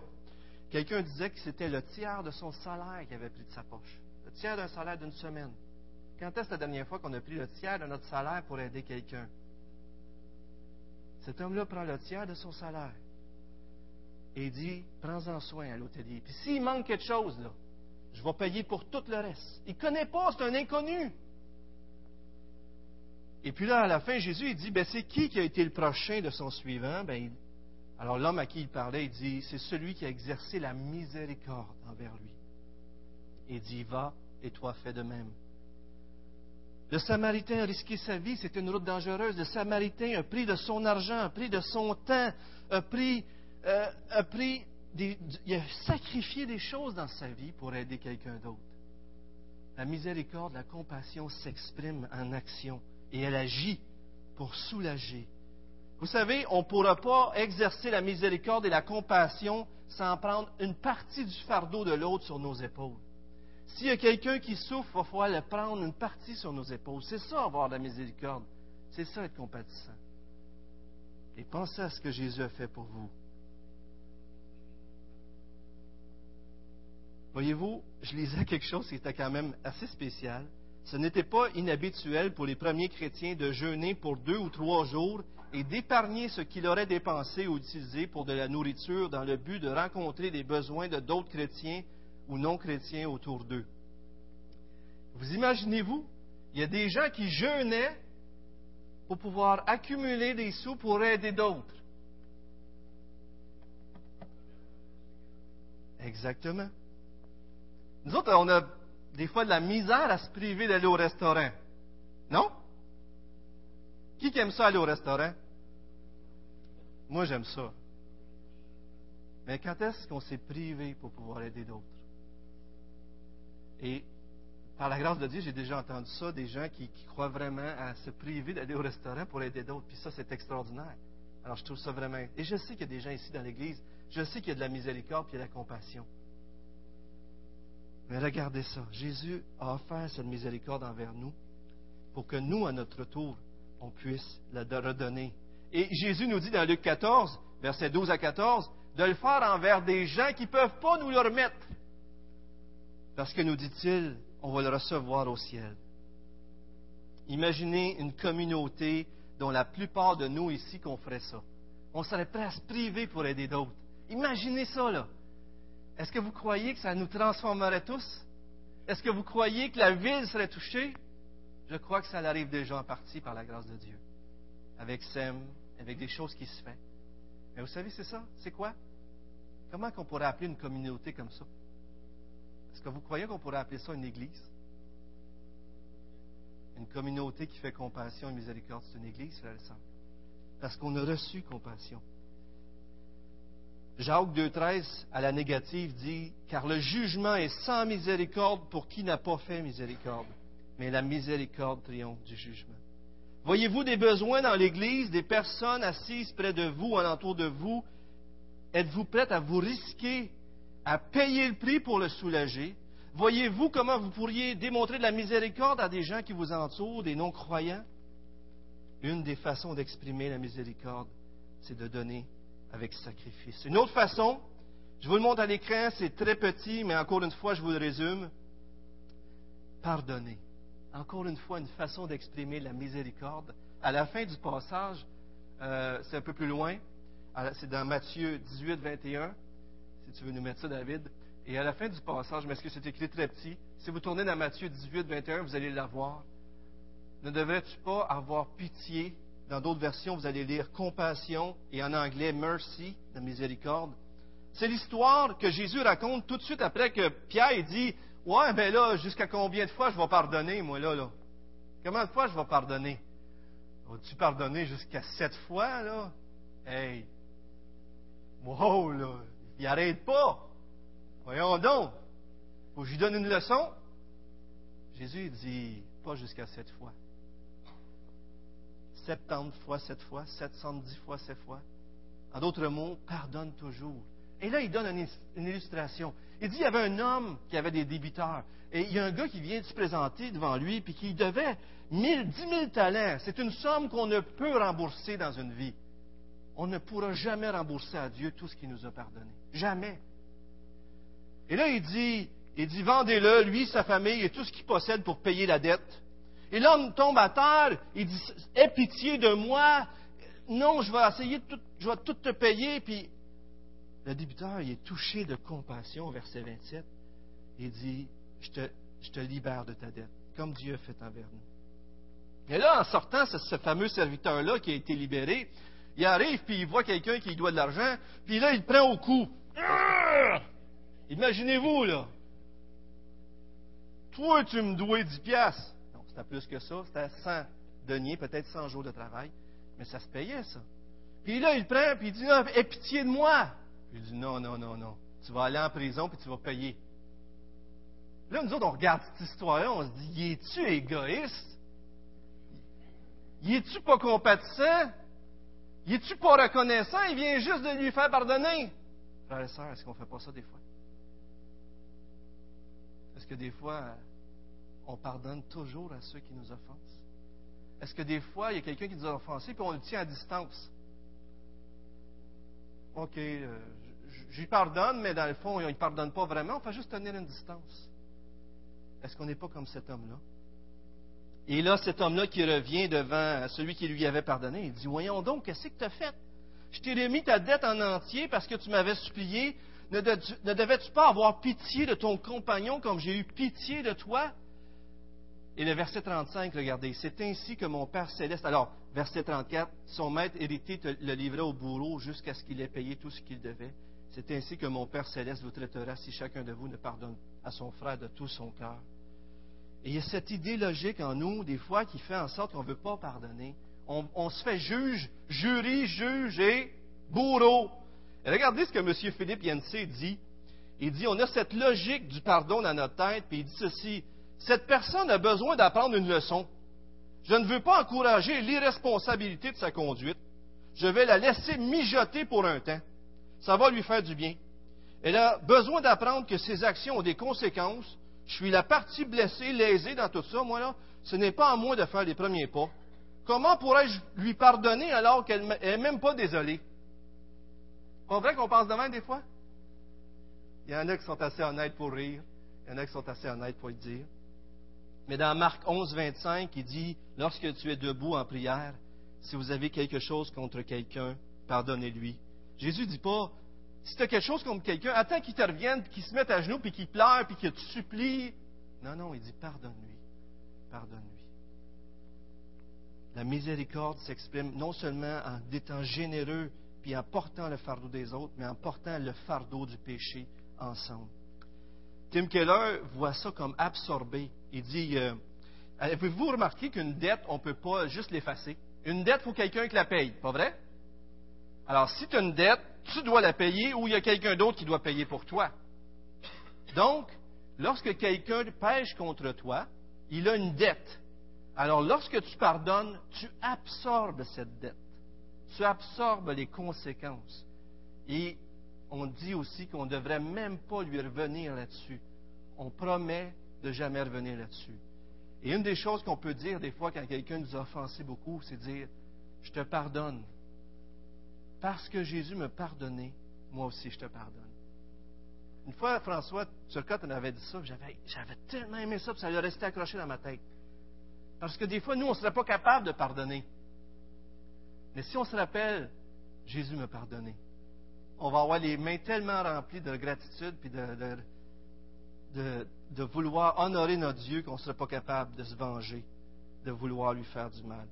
Quelqu'un disait que c'était le tiers de son salaire qu'il avait pris de sa poche. Le tiers d'un salaire d'une semaine. Quand est-ce la dernière fois qu'on a pris le tiers de notre salaire pour aider quelqu'un? Cet homme-là prend le tiers de son salaire et dit Prends-en soin à l'hôtelier. Puis s'il manque quelque chose, là, je vais payer pour tout le reste. Il ne connaît pas, c'est un inconnu. Et puis là, à la fin, Jésus, il dit ben, C'est qui qui a été le prochain de son suivant? Ben, alors l'homme à qui il parlait, il dit, c'est celui qui a exercé la miséricorde envers lui. Il dit, va et toi fais de même. Le Samaritain a risqué sa vie, c'était une route dangereuse. Le Samaritain a pris de son argent, a pris de son temps, a pris, euh, a pris il a sacrifié des choses dans sa vie pour aider quelqu'un d'autre. La miséricorde, la compassion s'exprime en action et elle agit pour soulager, vous savez, on ne pourra pas exercer la miséricorde et la compassion sans prendre une partie du fardeau de l'autre sur nos épaules. S'il y a quelqu'un qui souffre, il va falloir prendre une partie sur nos épaules. C'est ça, avoir de la miséricorde. C'est ça, être compatissant. Et pensez à ce que Jésus a fait pour vous. Voyez-vous, je lisais quelque chose qui était quand même assez spécial. Ce n'était pas inhabituel pour les premiers chrétiens de jeûner pour deux ou trois jours et d'épargner ce qu'il aurait dépensé ou utilisé pour de la nourriture dans le but de rencontrer les besoins de d'autres chrétiens ou non chrétiens autour d'eux. Vous imaginez-vous, il y a des gens qui jeûnaient pour pouvoir accumuler des sous pour aider d'autres. Exactement. Nous autres, on a des fois de la misère à se priver d'aller au restaurant. Non? Qui aime ça aller au restaurant? Moi, j'aime ça. Mais quand est-ce qu'on s'est privé pour pouvoir aider d'autres? Et par la grâce de Dieu, j'ai déjà entendu ça, des gens qui, croient vraiment à se priver d'aller au restaurant pour aider d'autres. Puis ça, c'est extraordinaire. Alors, je trouve ça vraiment. Et je sais qu'il y a des gens ici dans l'Église, je sais qu'il y a de la miséricorde et de la compassion. Mais regardez ça. Jésus a offert cette miséricorde envers nous pour que nous, à notre tour, on puisse la redonner. Et Jésus nous dit dans Luc 14, versets 12 à 14, de le faire envers des gens qui ne peuvent pas nous le remettre. Parce que nous dit-il, on va le recevoir au ciel. Imaginez une communauté dont la plupart de nous ici qu'on ferait ça. On serait prêt à se priver pour aider d'autres. Imaginez ça, là. Est-ce que vous croyez que ça nous transformerait tous? Est-ce que vous croyez que la ville serait touchée? Je crois que ça arrive déjà en partie par la grâce de Dieu. Avec SEM, avec des choses qui se font. Mais vous savez, c'est ça? C'est quoi? Comment qu'on pourrait appeler une communauté comme ça? Est-ce que vous croyez qu'on pourrait appeler ça une église? Une communauté qui fait compassion et miséricorde, c'est une église, frère et. Parce qu'on a reçu compassion. Jacques 2.13, à la négative, dit Car le jugement est sans miséricorde pour qui n'a pas fait miséricorde, mais la miséricorde triomphe du jugement. Voyez-vous des besoins dans l'Église, des personnes assises près de vous, alentour de vous? Êtes-vous prête à vous risquer à payer le prix pour le soulager Voyez-vous comment vous pourriez démontrer de la miséricorde à des gens qui vous entourent, des non-croyants? Une des façons d'exprimer la miséricorde, c'est de donner avec sacrifice. Une autre façon, je vous le montre à l'écran, c'est très petit, mais encore une fois, je vous le résume. Pardonner. Encore une fois, une façon d'exprimer la miséricorde. À la fin du passage, euh, c'est un peu plus loin, c'est dans Matthieu 18, 21, si tu veux nous mettre ça, David. Et à la fin du passage, mais est-ce que c'est écrit très petit? Si vous tournez dans Matthieu 18, 21, vous allez l'avoir. Ne devrais-tu pas avoir pitié? Dans d'autres versions, vous allez lire compassion et en anglais mercy, la miséricorde. C'est l'histoire que Jésus raconte tout de suite après que Pierre dit Ouais, ben là, jusqu'à combien de fois je vais pardonner, moi, là, là? Combien de fois je vais pardonner? Vas-tu pardonner jusqu'à sept fois, là? Hey, Wow, là, il n'arrête pas. Voyons donc. Faut que je lui donne une leçon. Jésus dit, pas jusqu'à sept fois. 70 fois sept fois, 710 fois sept fois. En d'autres mots, pardonne toujours. Et là, il donne une, illustration. Il dit, il y avait un homme qui avait des débiteurs. Et il y a un gars qui vient se présenter devant lui, puis qui devait 1000, 10 000 talents. C'est une somme qu'on ne peut rembourser dans une vie on ne pourra jamais rembourser à Dieu tout ce qu'il nous a pardonné. Jamais. Et là, il dit, il dit, vendez-le, lui, sa famille et tout ce qu'il possède pour payer la dette. Et l'homme tombe à terre, il dit, aie pitié de moi. Non, je vais essayer de tout, je vais tout te payer. Puis le débiteur, il est touché de compassion, verset 27. Il dit, je te, libère de ta dette, comme Dieu a fait envers nous. Et là, en sortant, ce fameux serviteur-là qui a été libéré, il arrive, puis il voit quelqu'un qui lui doit de l'argent, puis là, il le prend au cou. Imaginez-vous, là. Toi, tu me dois 10 piastres. Non, c'était plus que ça. C'était 100 deniers, peut-être 100 jours de travail. Mais ça se payait, ça. Puis là, il le prend, puis il dit, ah, aie pitié de moi. Puis il dit, non, non, non, non. Tu vas aller en prison, puis tu vas payer. Là, nous autres, on regarde cette histoire-là, on se dit, y es-tu égoïste? Y es-tu pas compatissant? Il est-tu pas reconnaissant? Il vient juste de lui faire pardonner. Frères et sœurs, est-ce qu'on ne fait pas ça des fois? Est-ce que des fois, on pardonne toujours à ceux qui nous offensent? Est-ce que des fois, il y a quelqu'un qui nous a offensés et on le tient à distance? OK, euh, j'y pardonne, mais dans le fond, il ne pardonne pas vraiment. On fait juste tenir une distance. Est-ce qu'on n'est pas comme cet homme-là? Et là, cet homme-là qui revient devant celui qui lui avait pardonné, il dit, voyons donc, qu'est-ce que tu as fait? Je t'ai remis ta dette en entier parce que tu m'avais supplié. Ne, devais-tu pas avoir pitié de ton compagnon comme j'ai eu pitié de toi? Et le verset 35, regardez, c'est ainsi que mon Père céleste, alors, verset 34, son maître hérité le livrait au bourreau jusqu'à ce qu'il ait payé tout ce qu'il devait. C'est ainsi que mon Père céleste vous traitera si chacun de vous ne pardonne à son frère de tout son cœur. Et il y a cette idée logique en nous, des fois, qui fait en sorte qu'on ne veut pas pardonner. On, se fait juge, jury, juge et bourreau. Regardez ce que M. Philippe Yancey dit. Il dit, on a cette logique du pardon dans notre tête, puis il dit ceci, cette personne a besoin d'apprendre une leçon. Je ne veux pas encourager l'irresponsabilité de sa conduite. Je vais la laisser mijoter pour un temps. Ça va lui faire du bien. Elle a besoin d'apprendre que ses actions ont des conséquences Je suis la partie blessée, lésée dans tout ça. Moi, là, ce n'est pas à moi de faire les premiers pas. Comment pourrais-je lui pardonner alors qu'elle n'est même pas désolée? Vrai qu'on pense de même des fois? Il y en a qui sont assez honnêtes pour rire. Il y en a qui sont assez honnêtes pour le dire. Mais dans Marc 11, 25, il dit, lorsque tu es debout en prière, si vous avez quelque chose contre quelqu'un, pardonnez-lui. Jésus ne dit pas, si tu as quelque chose contre quelqu'un, attends qu'il te revienne, qu'il se mette à genoux, puis qu'il pleure, puis qu'il te supplie. Non, non, il dit, pardonne-lui. Pardonne-lui. La miséricorde s'exprime non seulement en étant généreux, puis en portant le fardeau des autres, mais en portant le fardeau du péché ensemble. Tim Keller voit ça comme absorbé. Il dit, euh, avez-vous remarqué qu'une dette, on ne peut pas juste l'effacer? Une dette, il faut quelqu'un qui la paye, pas vrai? Alors, si tu as une dette, tu dois la payer ou il y a quelqu'un d'autre qui doit payer pour toi. Donc, lorsque quelqu'un pêche contre toi, il a une dette. Alors, lorsque tu pardonnes, tu absorbes cette dette. Tu absorbes les conséquences. Et on dit aussi qu'on ne devrait même pas lui revenir là-dessus. On promet de jamais revenir là-dessus. Et une des choses qu'on peut dire des fois quand quelqu'un nous a offensé beaucoup, c'est dire, je te pardonne. Parce que Jésus me pardonné, moi aussi je te pardonne. Une fois, François Turcotte en avait dit ça, j'avais, tellement aimé ça, que ça lui resté accroché dans ma tête. Parce que des fois, nous, on ne serait pas capable de pardonner. Mais si on se rappelle, Jésus m'a pardonné, on va avoir les mains tellement remplies de gratitude puis de, de, vouloir honorer notre Dieu qu'on ne serait pas capable de se venger, de vouloir lui faire du mal.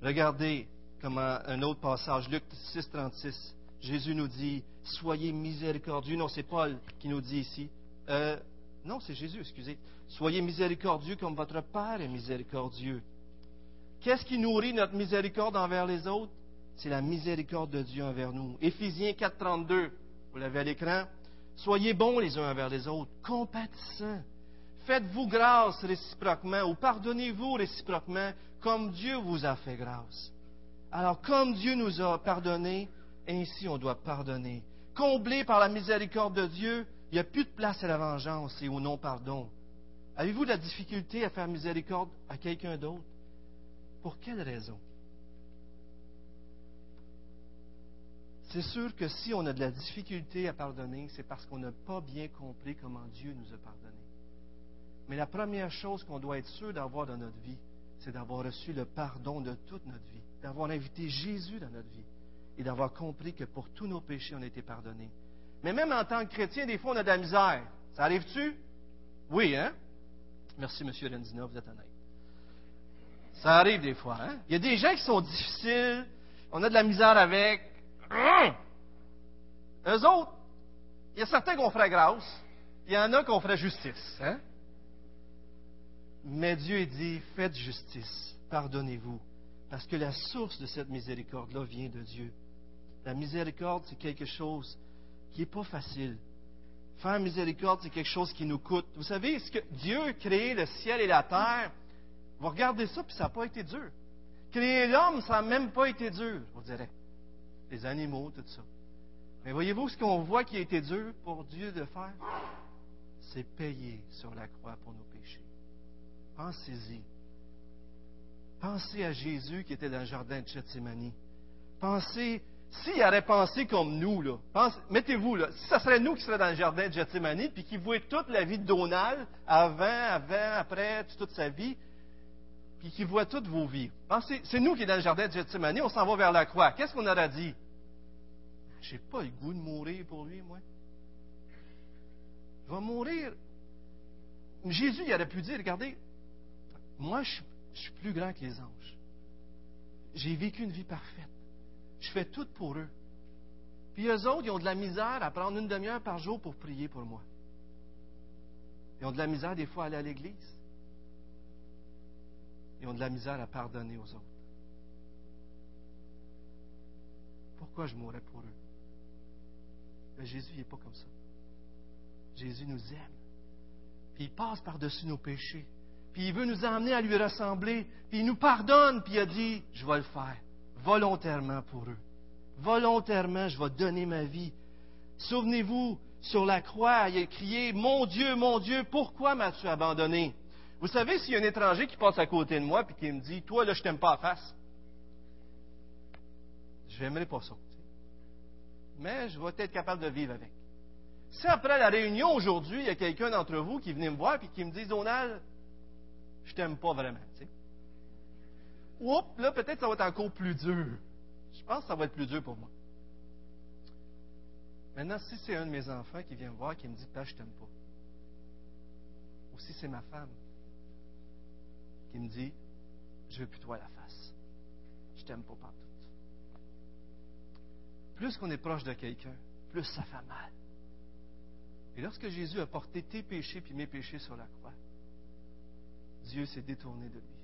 Regardez comme un autre passage, Luc 6, 36. Jésus nous dit Soyez miséricordieux. Non, c'est Paul qui nous dit ici. Euh, non, c'est Jésus, excusez. Soyez miséricordieux comme votre Père est miséricordieux. Qu'est-ce qui nourrit notre miséricorde envers les autres? C'est la miséricorde de Dieu envers nous. Éphésiens 4.32, vous l'avez à l'écran. Soyez bons les uns envers les autres, compatissants. Faites-vous grâce réciproquement ou pardonnez-vous réciproquement comme Dieu vous a fait grâce. Alors comme Dieu nous a pardonné, ainsi on doit pardonner. Comblé par la miséricorde de Dieu, il n'y a plus de place à la vengeance et au non-pardon. Avez-vous de la difficulté à faire miséricorde à quelqu'un d'autre? Pour quelle raison? C'est sûr que si on a de la difficulté à pardonner, c'est parce qu'on n'a pas bien compris comment Dieu nous a pardonné. Mais la première chose qu'on doit être sûr d'avoir dans notre vie, c'est d'avoir reçu le pardon de toute notre vie, d'avoir invité Jésus dans notre vie et d'avoir compris que pour tous nos péchés, on a été pardonnés. Mais même en tant que chrétien, des fois, on a de la misère. Ça arrive-tu? Oui, hein? Merci, M. Rendina, vous êtes honnête. Ça arrive des fois, hein? Il y a des gens qui sont difficiles, on a de la misère avec, Hum! Eux autres, il y a certains qu'on ferait grâce, il y en a qu'on ferait justice. Hein? Mais Dieu dit, faites justice, pardonnez-vous, parce que la source de cette miséricorde-là vient de Dieu. La miséricorde, c'est quelque chose qui n'est pas facile. Faire miséricorde, c'est quelque chose qui nous coûte. Vous savez, ce que Dieu a créé le ciel et la terre, vous regardez ça, puis ça n'a pas été dur. Créer l'homme, ça n'a même pas été dur, vous dirait les animaux, tout ça. Mais voyez-vous ce qu'on voit qui a été dur pour Dieu de faire? C'est payer sur la croix pour péchés. Pensez-y. Pensez à Jésus qui était dans le jardin de Gethsemane. Pensez, s'il aurait pensé comme nous, là, mettez-vous, là, si ce serait nous qui serions dans le jardin de Gethsemane, puis qui voyait toute la vie de Donald, avant, avant, après, toute sa vie, puis qui voit toutes vos vies. Pensez, c'est nous qui sommes dans le jardin de Gethsemane, on s'en va vers la croix. Qu'est-ce qu'on aurait dit? J'ai pas le goût de mourir pour lui, moi. Je vais mourir. Jésus, il aurait pu dire, regardez, moi, je, suis plus grand que les anges. J'ai vécu une vie parfaite. Je fais tout pour eux. Puis eux autres, ils ont de la misère à prendre une demi-heure par jour pour prier pour moi. Ils ont de la misère des fois à aller à l'église. Ils ont de la misère à pardonner aux autres. Pourquoi je mourrais pour eux? Mais Jésus n'est pas comme ça. Jésus nous aime. Puis il passe par-dessus nos péchés. Puis il veut nous emmener à lui ressembler. Puis il nous pardonne. Puis il a dit, je vais le faire. Volontairement pour eux. Volontairement, je vais donner ma vie. Souvenez-vous, sur la croix, il a crié, Mon Dieu, mon Dieu, pourquoi m'as-tu abandonné? Vous savez, s'il y a un étranger qui passe à côté de moi et qui me dit, Toi, là, je t'aime pas à face, je n'aimerais pas ça. Mais je vais être capable de vivre avec. Si après la réunion aujourd'hui, il y a quelqu'un d'entre vous qui venait me voir et qui me dit, Donald, je t'aime pas vraiment. Oups, là, peut-être ça va être encore plus dur. Je pense que ça va être plus dur pour moi. Maintenant, si c'est un de mes enfants qui vient me voir et qui me dit, Père, je t'aime pas. Ou si c'est ma femme qui me dit, je veux plus toi à la face. Je t'aime pas partout. Plus qu'on est proche de quelqu'un, plus ça fait mal. Et lorsque Jésus a porté tes péchés puis mes péchés sur la croix, Dieu s'est détourné de lui.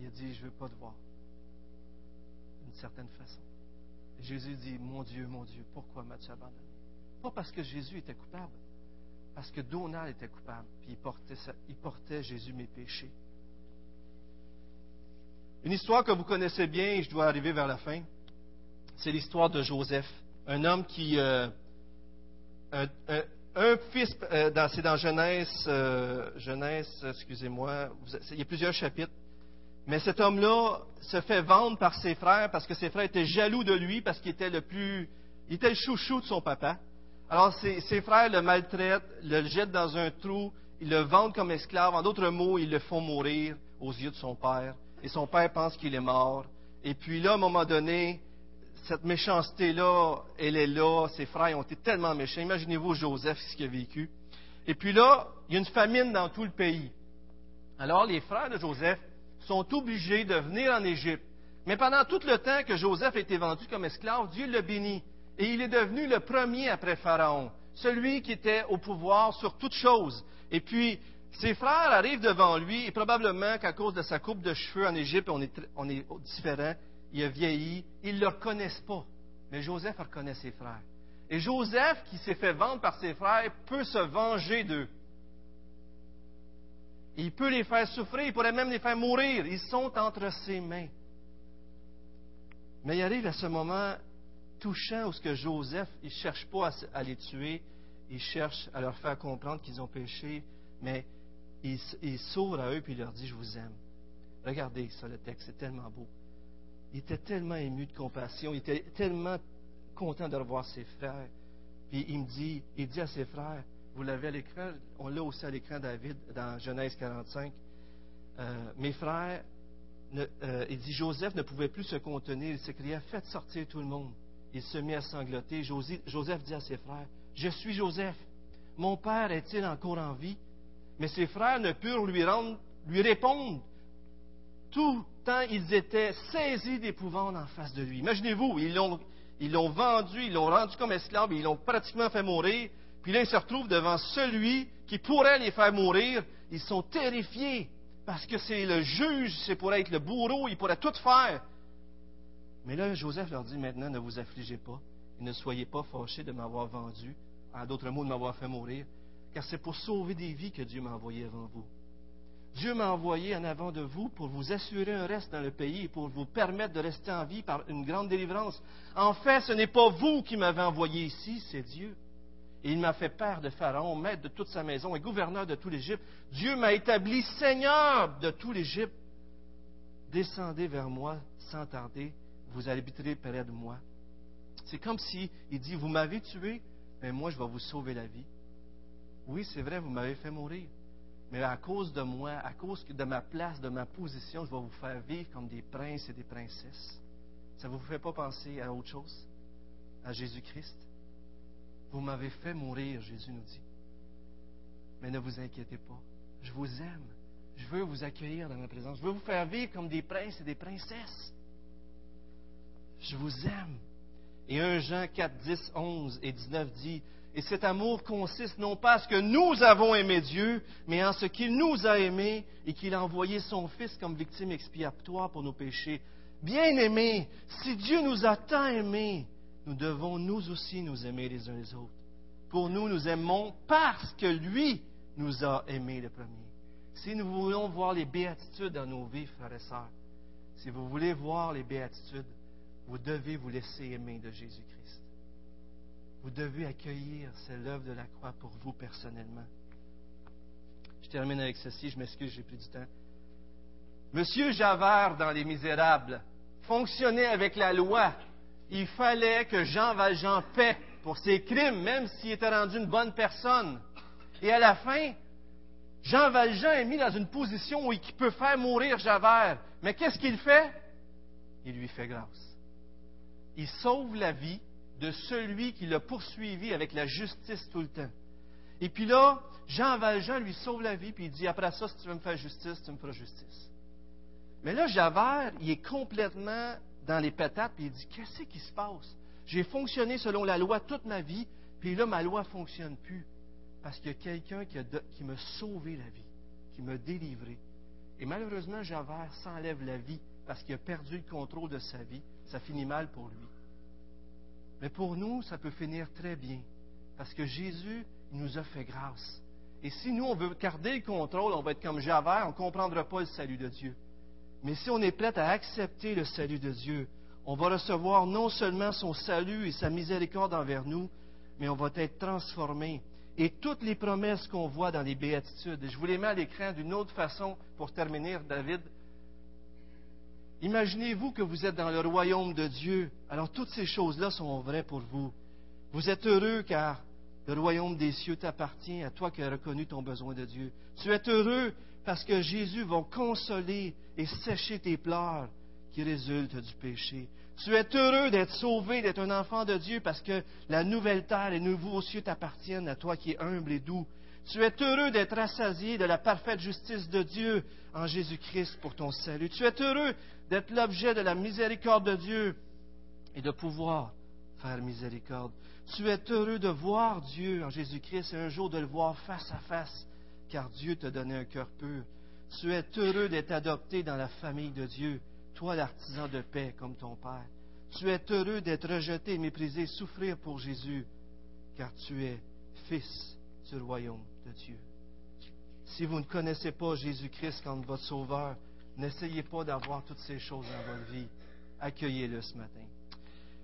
il a dit, je ne veux pas te voir. D'une certaine façon. Jésus dit, mon Dieu, mon Dieu, pourquoi m'as-tu abandonné? Pas parce que Jésus était coupable, parce que Donald était coupable, puis il portait, Jésus mes péchés. Une histoire que vous connaissez bien, et je dois arriver vers la fin, c'est l'histoire de Joseph, un homme qui... Euh, fils, euh, c'est dans Genèse, euh, Genèse, excusez-moi, il y a plusieurs chapitres, mais cet homme-là se fait vendre par ses frères parce que ses frères étaient jaloux de lui, parce qu'il était le plus, il était le chouchou de son papa. Alors ses, ses, frères le maltraitent, le jettent dans un trou, ils le vendent comme esclave. En d'autres mots, ils le font mourir aux yeux de son père. Et son père pense qu'il est mort. Et puis là, à un moment donné, cette méchanceté-là, elle est là. Ses frères ont été tellement méchants. Imaginez-vous Joseph, ce qu'il a vécu. Et puis là, il y a une famine dans tout le pays. Alors, les frères de Joseph sont obligés de venir en Égypte. Mais pendant tout le temps que Joseph a été vendu comme esclave, Dieu l'a béni. Et il est devenu le premier après Pharaon, celui qui était au pouvoir sur toutes choses. Et puis, ses frères arrivent devant lui, et probablement qu'à cause de sa coupe de cheveux en Égypte, on est, on est différent, il a vieilli, ils ne le reconnaissent pas. Mais Joseph reconnaît ses frères. Et Joseph, qui s'est fait vendre par ses frères, peut se venger d'eux. Il peut les faire souffrir, il pourrait même les faire mourir. Ils sont entre ses mains. Mais il arrive à ce moment touchant où ce que Joseph, il ne cherche pas à, les tuer, il cherche à leur faire comprendre qu'ils ont péché, mais il, il s'ouvre à eux et il leur dit, je vous aime. Regardez ça, le texte, c'est tellement beau. Il était tellement ému de compassion, il était tellement content de revoir ses frères. Puis il me dit, il dit à ses frères, vous l'avez à l'écran, on l'a aussi à l'écran David dans Genèse 45. Euh, mes frères, euh, il dit Joseph ne pouvait plus se contenir, il s'écria Faites sortir tout le monde. Il se mit à sangloter. Joseph dit à ses frères Je suis Joseph. Mon père est-il encore en vie? Mais ses frères ne purent lui, rendre, lui répondre tout ils étaient saisis d'épouvante en face de lui. Imaginez-vous, ils l'ont, ils l'ont vendu, ils l'ont rendu comme esclave, ils l'ont pratiquement fait mourir. Puis là, ils se retrouvent devant celui qui pourrait les faire mourir. Ils sont terrifiés parce que c'est le juge, c'est pour être le bourreau, il pourrait tout faire. Mais là, Joseph leur dit maintenant, ne vous affligez pas et ne soyez pas fâchés de m'avoir vendu, en d'autres mots, de m'avoir fait mourir, car c'est pour sauver des vies que Dieu m'a envoyé avant vous. Dieu m'a envoyé en avant de vous pour vous assurer un reste dans le pays et pour vous permettre de rester en vie par une grande délivrance. En fait, ce n'est pas vous qui m'avez envoyé ici, c'est Dieu. Et il m'a fait père de Pharaon, maître de toute sa maison et gouverneur de tout l'Égypte. Dieu m'a établi seigneur de tout l'Égypte. Descendez vers moi sans tarder, vous habiterez près de moi. C'est comme si il dit, vous m'avez tué, mais moi je vais vous sauver la vie. Oui, c'est vrai, vous m'avez fait mourir. Mais à cause de moi, à cause de ma place, de ma position, je vais vous faire vivre comme des princes et des princesses. Ça ne vous fait pas penser à autre chose? À Jésus-Christ? Vous m'avez fait mourir, Jésus nous dit. Mais ne vous inquiétez pas. Je vous aime. Je veux vous accueillir dans ma présence. Je veux vous faire vivre comme des princes et des princesses. Je vous aime. Et 1 Jean 4, 10, 11 et 19 dit, et cet amour consiste non pas à ce que nous avons aimé Dieu, mais en ce qu'il nous a aimés et qu'il a envoyé son Fils comme victime expiatoire pour nos péchés. Bien-aimés, si Dieu nous a tant aimés, nous devons nous aussi nous aimer les uns les autres. Pour nous, nous aimons parce que lui nous a aimés le premier. Si nous voulons voir les béatitudes dans nos vies, frères et sœurs, si vous voulez voir les béatitudes, vous devez vous laisser aimer de Jésus-Christ. Vous devez accueillir cette œuvre de la croix pour vous personnellement. Je termine avec ceci, je m'excuse, j'ai pris du temps. Monsieur Javert dans Les Misérables fonctionnait avec la loi. Il fallait que Jean Valjean paie pour ses crimes, même s'il était rendu une bonne personne. Et à la fin, Jean Valjean est mis dans une position où il peut faire mourir Javert. Mais qu'est-ce qu'il fait? Il lui fait grâce. Il sauve la vie de celui qui l'a poursuivi avec la justice tout le temps. Et puis là, Jean Valjean lui sauve la vie, puis il dit, après ça, si tu veux me faire justice, tu me feras justice. Mais là, Javert, il est complètement dans les pétates, puis il dit, qu'est-ce qui se passe? J'ai fonctionné selon la loi toute ma vie, puis là, ma loi ne fonctionne plus. Parce qu'il y a quelqu'un qui, qui m'a sauvé la vie, qui m'a délivré. Et malheureusement, Javert s'enlève la vie parce qu'il a perdu le contrôle de sa vie. Ça finit mal pour lui. Mais pour nous, ça peut finir très bien. Parce que Jésus il nous a fait grâce. Et si nous, on veut garder le contrôle, on va être comme Javert, on ne comprendra pas le salut de Dieu. Mais si on est prêt à accepter le salut de Dieu, on va recevoir non seulement son salut et sa miséricorde envers nous, mais on va être transformé. Et toutes les promesses qu'on voit dans les béatitudes, je vous les mets à l'écran d'une autre façon pour terminer, David. Imaginez-vous que vous êtes dans le royaume de Dieu. Alors toutes ces choses-là sont vraies pour vous. Vous êtes heureux car le royaume des cieux t'appartient à toi qui as reconnu ton besoin de Dieu. Tu es heureux parce que Jésus va consoler et sécher tes pleurs qui résultent du péché. Tu es heureux d'être sauvé, d'être un enfant de Dieu parce que la nouvelle terre et les nouveaux cieux t'appartiennent à toi qui es humble et doux. Tu es heureux d'être rassasié de la parfaite justice de Dieu en Jésus-Christ pour ton salut. Tu es heureux d'être l'objet de la miséricorde de Dieu et de pouvoir faire miséricorde. Tu es heureux de voir Dieu en Jésus-Christ et un jour de le voir face à face, car Dieu t'a donné un cœur pur. Tu es heureux d'être adopté dans la famille de Dieu, toi l'artisan de paix comme ton Père. Tu es heureux d'être rejeté, méprisé, souffrir pour Jésus, car tu es fils du royaume Si vous ne connaissez pas Jésus-Christ comme votre sauveur, n'essayez pas d'avoir toutes ces choses dans votre vie. Accueillez-le ce matin.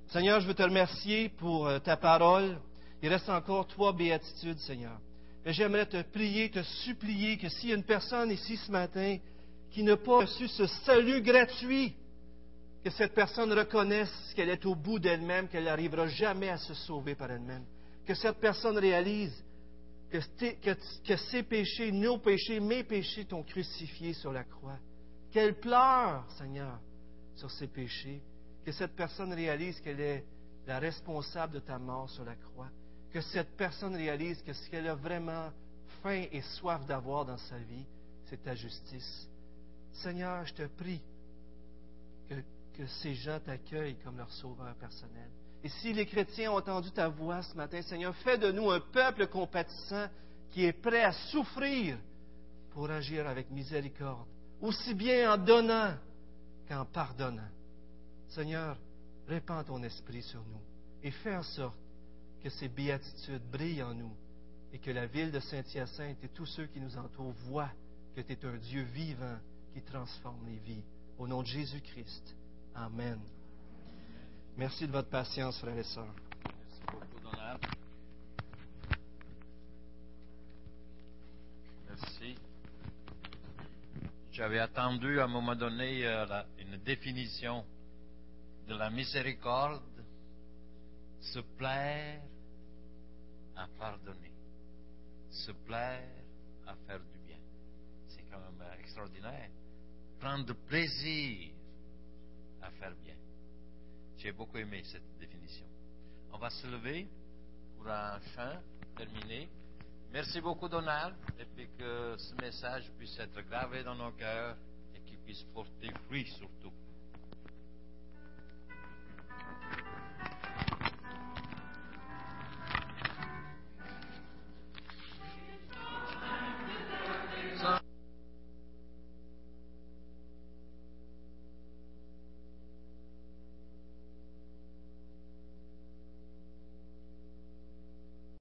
Seigneur, je veux te remercier pour euh, ta parole. Il reste encore trois béatitudes, Seigneur. Et j'aimerais te prier, te supplier que s'il y a une personne ici ce matin qui n'a pas reçu ce salut gratuit, que cette personne reconnaisse qu'elle est au bout d'elle-même, qu'elle n'arrivera jamais à se sauver par elle-même. Que cette personne réalise que, que, ses péchés, nos péchés, mes péchés t'ont crucifié sur la croix. Qu'elle pleure, Seigneur, sur ses péchés que cette personne réalise qu'elle est la responsable de ta mort sur la croix, que cette personne réalise que ce qu'elle a vraiment faim et soif d'avoir dans sa vie, c'est ta justice. Seigneur, je te prie que, que ces gens t'accueillent comme leur sauveur personnel. Et si les chrétiens ont entendu ta voix ce matin, Seigneur, fais de nous un peuple compatissant qui est prêt à souffrir pour agir avec miséricorde, aussi bien en donnant qu'en pardonnant. Seigneur, répands ton esprit sur nous et fais en sorte que ces béatitudes brillent en nous et que la ville de Saint-Hyacinthe et tous ceux qui nous entourent voient que tu es un Dieu vivant qui transforme les vies. Au nom de Jésus-Christ. Amen. Merci de votre patience, frères et sœurs. Merci beaucoup, Donald. Merci. J'avais attendu à un moment donné euh, une définition de la miséricorde, se plaire à pardonner, se plaire à faire du bien. C'est quand même extraordinaire. Prendre plaisir à faire bien. J'ai beaucoup aimé cette définition. On va se lever pour un chant terminé. Merci beaucoup, Donald, et puis que ce message puisse être gravé dans nos cœurs et qu'il puisse porter fruit surtout.